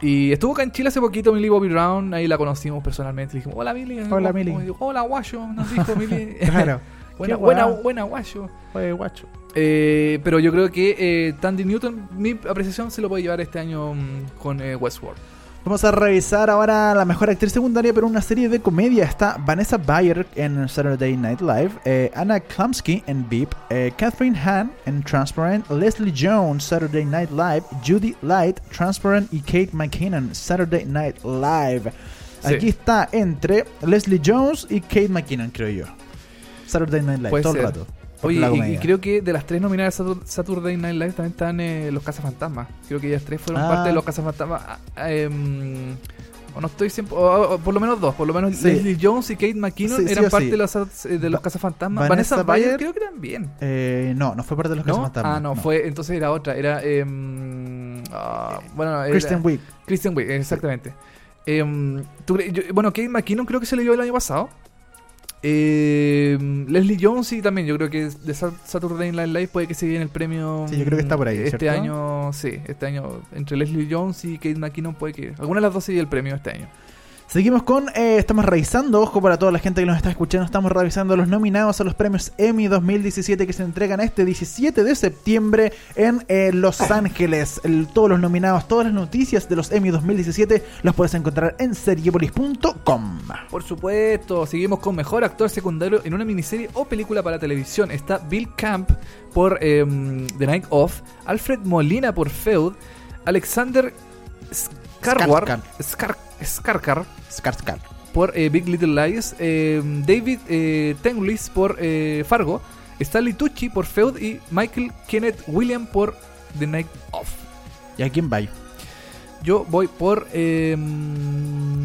Y estuvo acá en Chile hace poquito Millie Bobby Brown. Ahí la conocimos personalmente. Le dijimos, hola Millie. Hola, Millie. dijo, Hola Guayo. Nos dijo Millie. Claro. buena, buena, buena Guayo. Oye, guacho. Eh, pero yo creo que eh, Tandy Newton, mi apreciación, se lo puede llevar este año mm, con eh, Westworld. Vamos a revisar ahora la mejor actriz secundaria, pero una serie de comedia. Está Vanessa Bayer en Saturday Night Live, eh, Anna Klumsky en Beep, eh, Catherine Hahn en Transparent, Leslie Jones, Saturday Night Live, Judy Light, Transparent y Kate McKinnon, Saturday Night Live. Sí. Aquí está entre Leslie Jones y Kate McKinnon, creo yo. Saturday Night Live, Puede todo ser. el rato. Oye, y- creo que de las tres nominadas a Satur- Saturday Night Live también están eh, los Cazafantasmas. Creo que ellas tres fueron Ah. parte de los Cazafantasmas. em, o no estoy siempre. o- o por lo menos dos. Por lo menos Sí. Leslie Jones y Kate McKinnon Sí, sí eran parte sí. de los, eh, de los Cazafantasmas. Vanessa Vanessa, Bayer Bayer, creo que también. Eh, no, no fue parte de los ¿No? Cazafantasmas, Ah, no, fue. Entonces era otra. Era. em, ah, bueno, era- Kristen Wiig. Kristen Wiig, exactamente. Em, ¿tú cre- yo- bueno, Kate McKinnon creo que se le dio el año pasado. Em, Leslie Jones sí también, yo creo que de Sa- Saturday Night Live puede que se lleve el premio. Sí, yo creo que está por ahí, Este ¿cierto? año, sí, este año entre Leslie Jones y Kate McKinnon puede que alguna de las dos se lleve el premio este año. Seguimos con, eh, estamos revisando, ojo para toda la gente que nos está escuchando, estamos revisando los nominados a los premios Emmy 2017 que se entregan este 17 de septiembre en eh, Los Ángeles. El- todos los nominados, todas las noticias de los Emmy 2017 los puedes encontrar en seriepolis.com. Por supuesto, seguimos con mejor actor secundario en una miniserie o película para televisión. Está Bill Camp por em, The Night Of, Alfred Molina por Feud, Alexander Skar, Skarkar Skarsgård. por eh, Big Little Lies, em, David eh, Tenglis por eh, Fargo, Stanley Tucci por Feud y Michael Kenneth William por The Night Of. ¿Y a quién va? Yo voy por. em,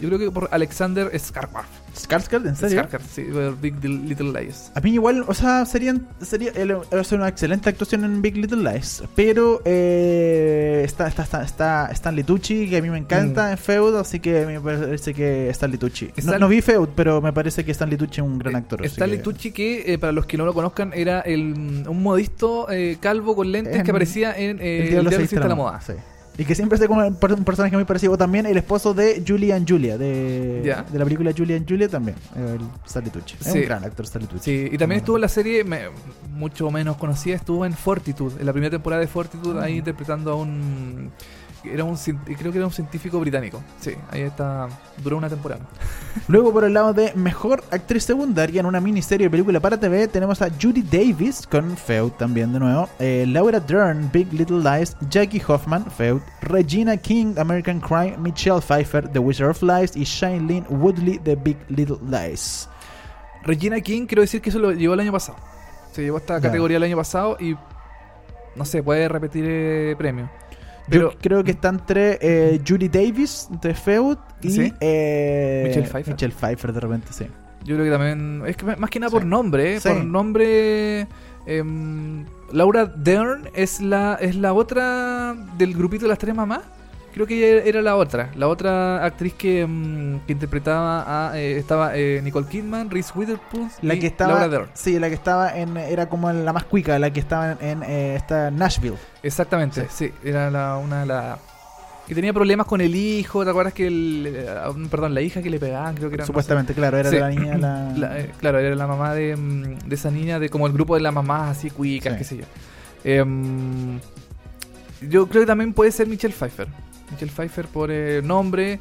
yo creo que por Alexander Skarkar. ¿Skarsgård? ¿En serio? Skarkar, sí, Big Little Lies. A mí igual, o sea, serían, sería él va a ser una excelente actuación en Big Little Lies, pero eh, está, está, está, está Stanley Tucci, que a mí me encanta en Feud, así que me parece que Stanley Tucci. No, Stan- no vi Feud, pero me parece que Stanley Tucci es un gran actor. Eh, Stanley que- Tucci, que eh, para los que no lo conozcan, era el, un modisto eh, calvo con lentes En que aparecía en eh, El Diablo a la moda. Sí. Y que siempre está como un per- un personaje muy parecido. O también el esposo de Julie and Julia, de, de la película Julie and Julia también. El Stanley Tucci. Es Sí. un gran actor Stanley Tucci. Sí, y también estuvo en la serie, me- mucho menos conocida, estuvo en Fortitude, en la primera temporada de Fortitude, ahí Mm. interpretando a un... Era un creo que era un científico británico. Sí, ahí está. Duró una temporada. Luego, por el lado de mejor actriz secundaria en una miniserie o película para TV, tenemos a Judy Davis con Feud también de nuevo, eh, Laura Dern, Big Little Lies, Jackie Hoffman, Feud, Regina King, American Crime, Michelle Pfeiffer, The Wizard of Lies y Shailene Woodley, The Big Little Lies. Regina King, quiero decir que eso lo llevó el año pasado. Se llevó esta categoría el año pasado y no sé, puede repetir eh, premio. Pero Yo creo que está entre eh, Judy Davis de Feud y Sí. eh, Michelle Pfeiffer. Michelle Pfeiffer de repente, sí. yo creo que también. Es que más que nada Sí. por nombre, eh, Sí. por nombre. em, Laura Dern es la, es la otra del grupito de las tres mamás. Creo que ella era la otra, la otra actriz que, em, que interpretaba a. eh, estaba eh, Nicole Kidman, Reese Witherspoon La y que estaba, Laura Dern. sí, la que estaba en, era como la más cuica, la que estaba en, eh, esta Nashville. Exactamente, sí. era la, una de las. Que tenía problemas con el hijo, ¿te acuerdas que el. eh, perdón, la hija que le pegaban, creo que era. no sé. Supuestamente, claro, era Sí. la niña la... La- eh, claro, era la mamá de, mm, de esa niña, de como el grupo de las mamás así cuicas, Sí. qué sé yo. Em, yo creo que también puede ser Michelle Pfeiffer. Michelle Pfeiffer por eh, nombre,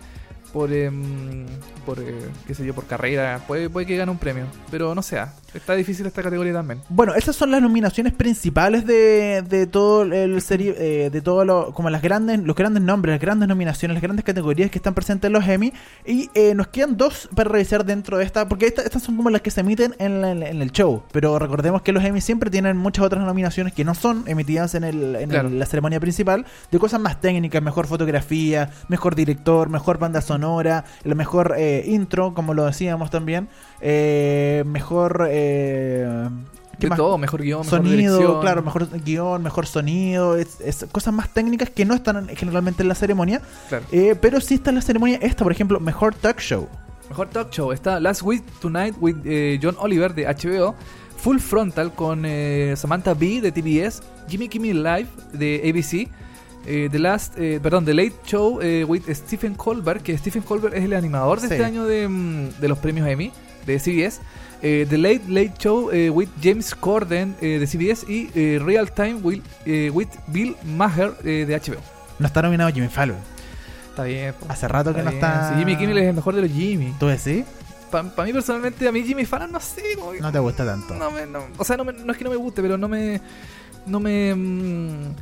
por, em, por eh, qué sé yo, por carrera. Puede, puede que gane un premio, pero no sea. Está difícil esta categoría también. Bueno, esas son las nominaciones principales de, de todo el serie, eh, de todo lo, como las grandes, los grandes nombres, las grandes nominaciones, las grandes categorías que están presentes en los Emmy. Y eh, nos quedan dos para revisar dentro de esta, porque esta- estas son como las que se emiten en, la- en el show. Pero recordemos que los Emmy siempre tienen muchas otras nominaciones que no son emitidas en, el, en Claro. el- la ceremonia principal, de cosas más técnicas, mejor fotografía, mejor director, mejor banda sonora, el mejor eh, intro, como lo decíamos también, eh, mejor... eh, ¿qué De más? todo, mejor guion, mejor sonido, dirección. claro, mejor guion, mejor sonido, es, es cosas más técnicas que no están en- generalmente en la ceremonia, Claro. eh, pero sí está en la ceremonia esta, por ejemplo, mejor talk show. Mejor talk show está Last Week Tonight with eh, John Oliver de HBO, Full Frontal con eh, Samantha Bee de TBS, Jimmy Kimmel Live de ABC, eh, The Last, eh, perdón, The Late Show eh, with Stephen Colbert, que Stephen Colbert es el animador de Sí. este año de, mm, de los premios Emmy de CBS. eh, The Late Late Show with James Corden de CBS y Real Time with, with Bill Maher de HBO. No está nominado Jimmy Fallon. Está bien. po. Hace rato que no bien. está. Sí, Jimmy Kimmel es el mejor de los Jimmy. ¿Tú decís? Para mí personalmente, a mí Jimmy Fallon no sé. como No te gusta tanto. No me, no- o sea, no, me- no es que no me guste, pero no me. No me. mm,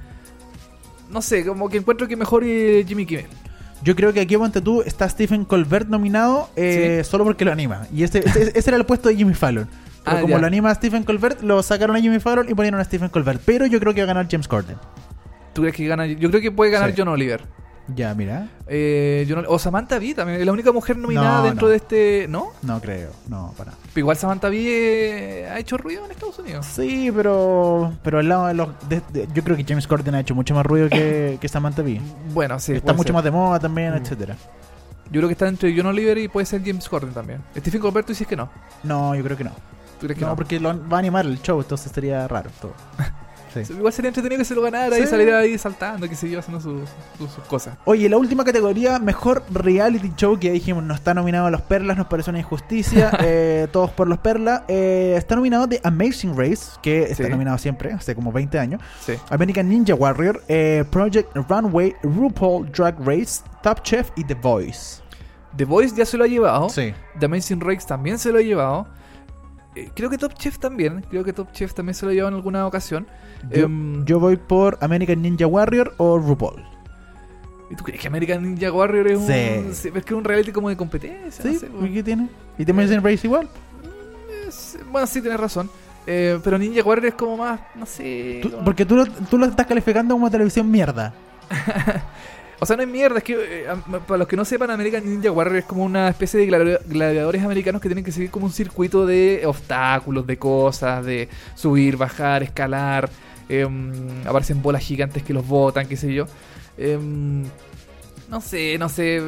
no sé, como que encuentro que mejor eh, Jimmy Kimmel. Yo creo que aquí, ponte tú, está Stephen Colbert nominado eh, solo porque lo anima. Y ese, ese, ese era el puesto de Jimmy Fallon. Pero Ah, como ya. lo anima a Stephen Colbert, lo sacaron a Jimmy Fallon y ponieron a Stephen Colbert. Pero yo creo que va a ganar James Corden. ¿Tú crees que gana? Yo creo que puede ganar Sí. John Oliver. Ya, mira. Eh, John- o Samantha Bee también, la única mujer nominada No, dentro no. de este. ¿No? No creo. No, para. Pero igual Samantha Bee eh, ha hecho ruido en Estados Unidos. Sí, pero pero al lado de los... de- de- yo creo que James Corden ha hecho mucho más ruido que, que Samantha Bee. Bueno, sí. está puede mucho ser. más de moda también, Mm. etcétera. Yo creo que está entre John Oliver y puede ser James Corden también. Stephen Colbert, tú dices que no. No, yo creo que no. ¿Tú crees que No, no? porque lo va a animar el show, entonces sería raro todo. Sí. Igual sería entretenido que se lo ganara y salir ahí saltando, que se yo, haciendo sus, cosas. Oye, la última categoría, mejor reality show, que ya dijimos no está nominado a los Perlas, nos parece una injusticia. eh, todos por los Perlas. Eh, está nominado The Amazing Race, que está Sí. nominado siempre, hace como 20 años. Sí. American Ninja Warrior, eh, Project Runway, RuPaul Drag Race, Top Chef y The Voice. The Voice ya se lo ha llevado. Sí. The Amazing Race también se lo ha llevado. Eh, creo que Top Chef también. Creo que Top Chef también se lo llevado en alguna ocasión. Yo, Em, yo voy por American Ninja Warrior o RuPaul. ¿Y tú crees que American Ninja Warrior es un, Sí. es que es un reality como de competencia? ¿Sí? No sé, ¿Y pues. qué tiene? ¿Y The Amazing Race igual? Es- bueno, sí, tienes razón. Eh, pero Ninja Warrior es como más, no sé. Tú- como- porque tú lo, tú lo estás calificando como televisión mierda. O sea, no es mierda, es que eh, para los que no sepan, American Ninja Warrior es como una especie de gladi- gladiadores americanos que tienen que seguir como un circuito de obstáculos, de cosas, de subir, bajar, escalar. em, aparecen bolas gigantes que los botan, qué sé yo. Em, no sé, no sé.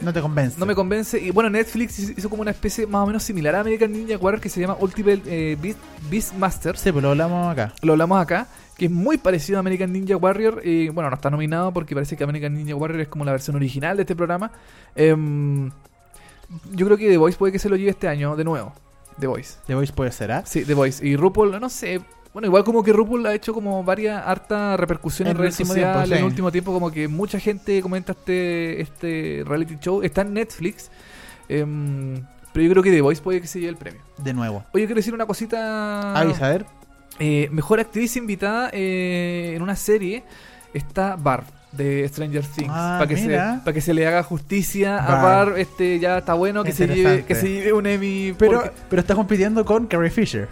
No te convence. No me convence. Y bueno, Netflix hizo como una especie más o menos similar a American Ninja Warrior que se llama Ultimate eh, Beast, Beastmasters Sí, pues lo hablamos acá. lo hablamos acá, que es muy parecido a American Ninja Warrior. Y bueno, no está nominado porque parece que American Ninja Warrior es como la versión original de este programa. Em, yo creo que The Voice puede que se lo lleve este año de nuevo. The Voice. The Voice puede ser, ¿ah? Sí, The Voice. Y RuPaul, no sé. Bueno, igual como que RuPaul ha hecho como varias harta repercusión en, redes sociales tiempo, en el último tiempo, como que mucha gente comenta este, este reality show. Está en Netflix. Em, pero yo creo que The Voice puede que se lleve el premio. De nuevo. Oye, quiero decir una cosita. Avisa, a ver. Eh, mejor actriz invitada eh, en una serie está Barb de Stranger Things. Ah, para que, se, mira. pa' que se le haga justicia a Barb. Este, ya está bueno que se, lleve, que se lleve un Emmy Pero, porque- pero está compitiendo con Carrie Fisher.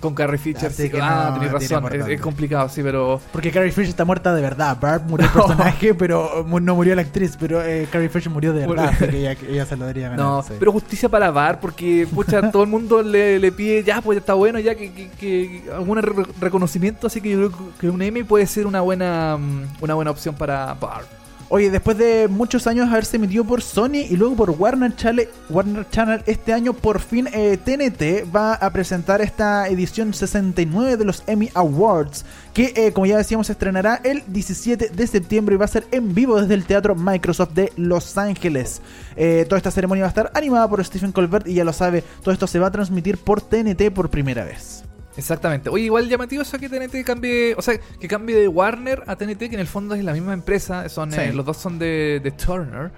Con Carrie Fisher. Así sí. que ah, no, tenés razón. Es, complicado, sí, pero. Porque Carrie Fisher está muerta de verdad. Barb murió el personaje, pero no murió la actriz. Pero eh, Carrie Fisher murió de verdad. Así que ella, ella se lo debería ganar. No, sí. pero justicia para Barb, porque pucha, todo el mundo le, le pide, ya, pues ya está bueno, ya que, que, que algún re- reconocimiento, así que yo creo que un Emmy puede ser una buena, mm, una buena opción para Barb. Oye, después de muchos años haberse emitido por Sony y luego por Warner Channel, Warner Channel este año por fin eh, TNT va a presentar esta edición 69 de los Emmy Awards que eh, como ya decíamos se estrenará el 17 de septiembre y va a ser en vivo desde el Teatro Microsoft de Los Ángeles. Eh, toda esta ceremonia va a estar animada por Stephen Colbert y ya lo sabe, todo esto se va a transmitir por TNT por primera vez. Exactamente. Oye, igual llamativo eso que TNT cambie, o sea, que cambie de Warner a TNT, que en el fondo es la misma empresa, son Sí. eh, los dos son de, de Turner.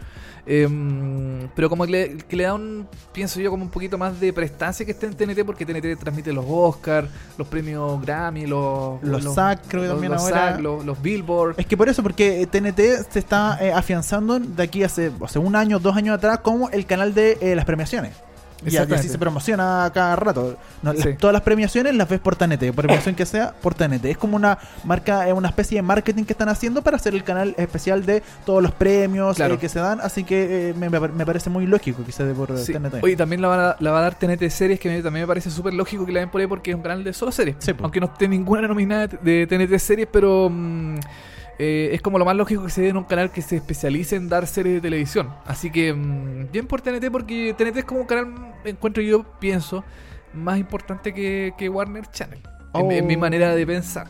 Em, pero como que le, que le da un, pienso yo, como un poquito más de prestancia que esté en TNT, porque TNT transmite los Oscars, los premios Grammy, los... Los SAG, creo que los- también los ahora. Los, los Billboard. Es que por eso, porque TNT se está eh, afianzando de aquí hace, hace un año, dos años atrás, como el canal de eh, las premiaciones. Y así se promociona cada rato. No, las- Sí. todas las premiaciones las ves por TNT, por premiación que sea, por TNT. Es como una marca, eh, una especie de marketing que están haciendo para hacer el canal especial de todos los premios Claro. eh, que se dan. Así que eh, me, me- parece muy lógico que se dé por eh, Sí. TNT. Oye, también la va, a, la va a dar TNT Series, que me- también me parece súper lógico que la den por ahí porque es un canal de solo series. Sí. Aunque no esté ninguna nominada de TNT Series, pero mm, eh, es como lo más lógico que se dé en un canal que se especialice en dar series de televisión. Así que mm, bien por TNT porque TNT es como un canal, encuentro yo, pienso, más importante que, que Warner Channel. En, en mi Oh. manera de pensar.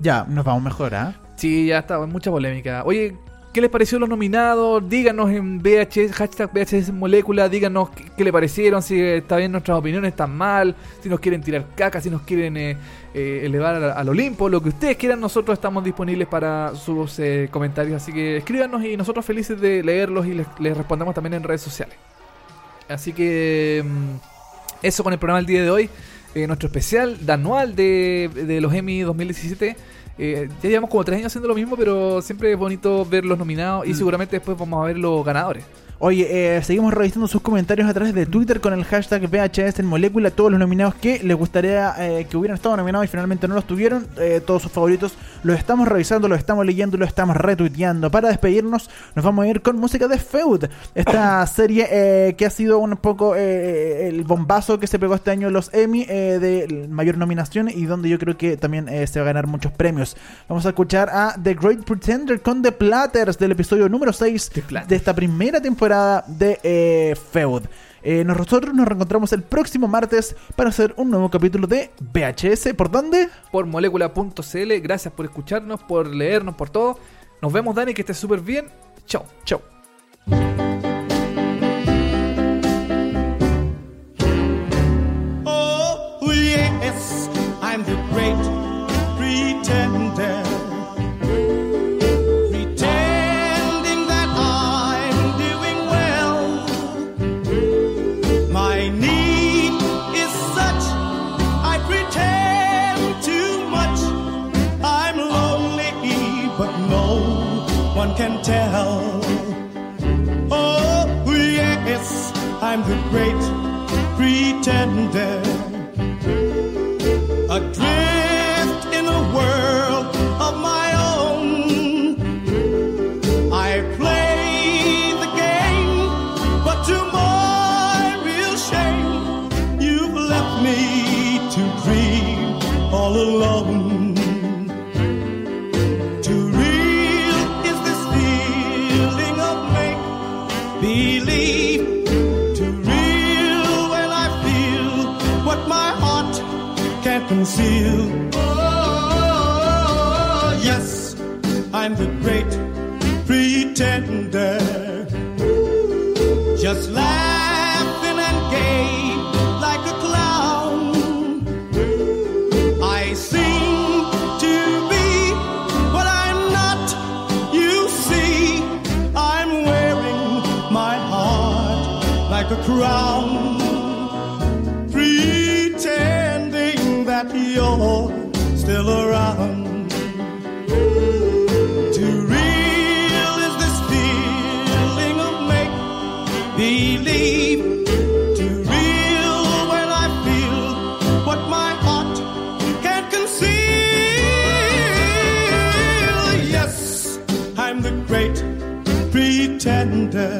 Ya, nos vamos mejor, ¿ah? Sí, ya está, mucha polémica. Oye, ¿Qué les pareció los nominados? Díganos en VHS, hashtag VHS Molécula, díganos qué, qué le parecieron, si está bien nuestras opiniones, están mal, si nos quieren tirar caca, si nos quieren eh, eh, elevar al, Olimpo, lo que ustedes quieran, nosotros estamos disponibles para sus eh, comentarios, así que escríbanos y nosotros felices de leerlos y les, respondemos también en redes sociales. Así que mm, eso con el programa del día de hoy, nuestro especial de anual de, de los Emmy 2017. Eh, ya llevamos como tres años haciendo lo mismo, pero siempre es bonito ver los nominados y Mm. seguramente después vamos a ver los ganadores. Oye, eh, seguimos revisando sus comentarios a través de Twitter con el hashtag VHS en molécula. Todos los nominados que les gustaría eh, que hubieran estado nominados y finalmente no los tuvieron. eh, todos sus favoritos los estamos revisando, los estamos leyendo, los estamos retuiteando. Para despedirnos, nos vamos a ir con música de Feud. Esta serie eh, que ha sido un poco el bombazo que se pegó este año los Emmy eh, de mayor nominación y donde yo creo que también se va a ganar muchos premios. Vamos a escuchar a The Great Pretender con The Platters del episodio número 6 The Platters. de esta primera temporada de eh, Feud. Eh, nosotros nos reencontramos el próximo martes para hacer un nuevo capítulo de VHS. ¿Por dónde? Por molécula.cl, gracias por escucharnos, por leernos, por todo. Nos vemos, Dani, que estés súper bien. Chao. Chau. I'm the great pretender. Conceal. Oh, yes, I'm the great pretender. Just laughing and gay like a clown. I seem to be what I'm not. You see, I'm wearing my heart like a crown, pretender.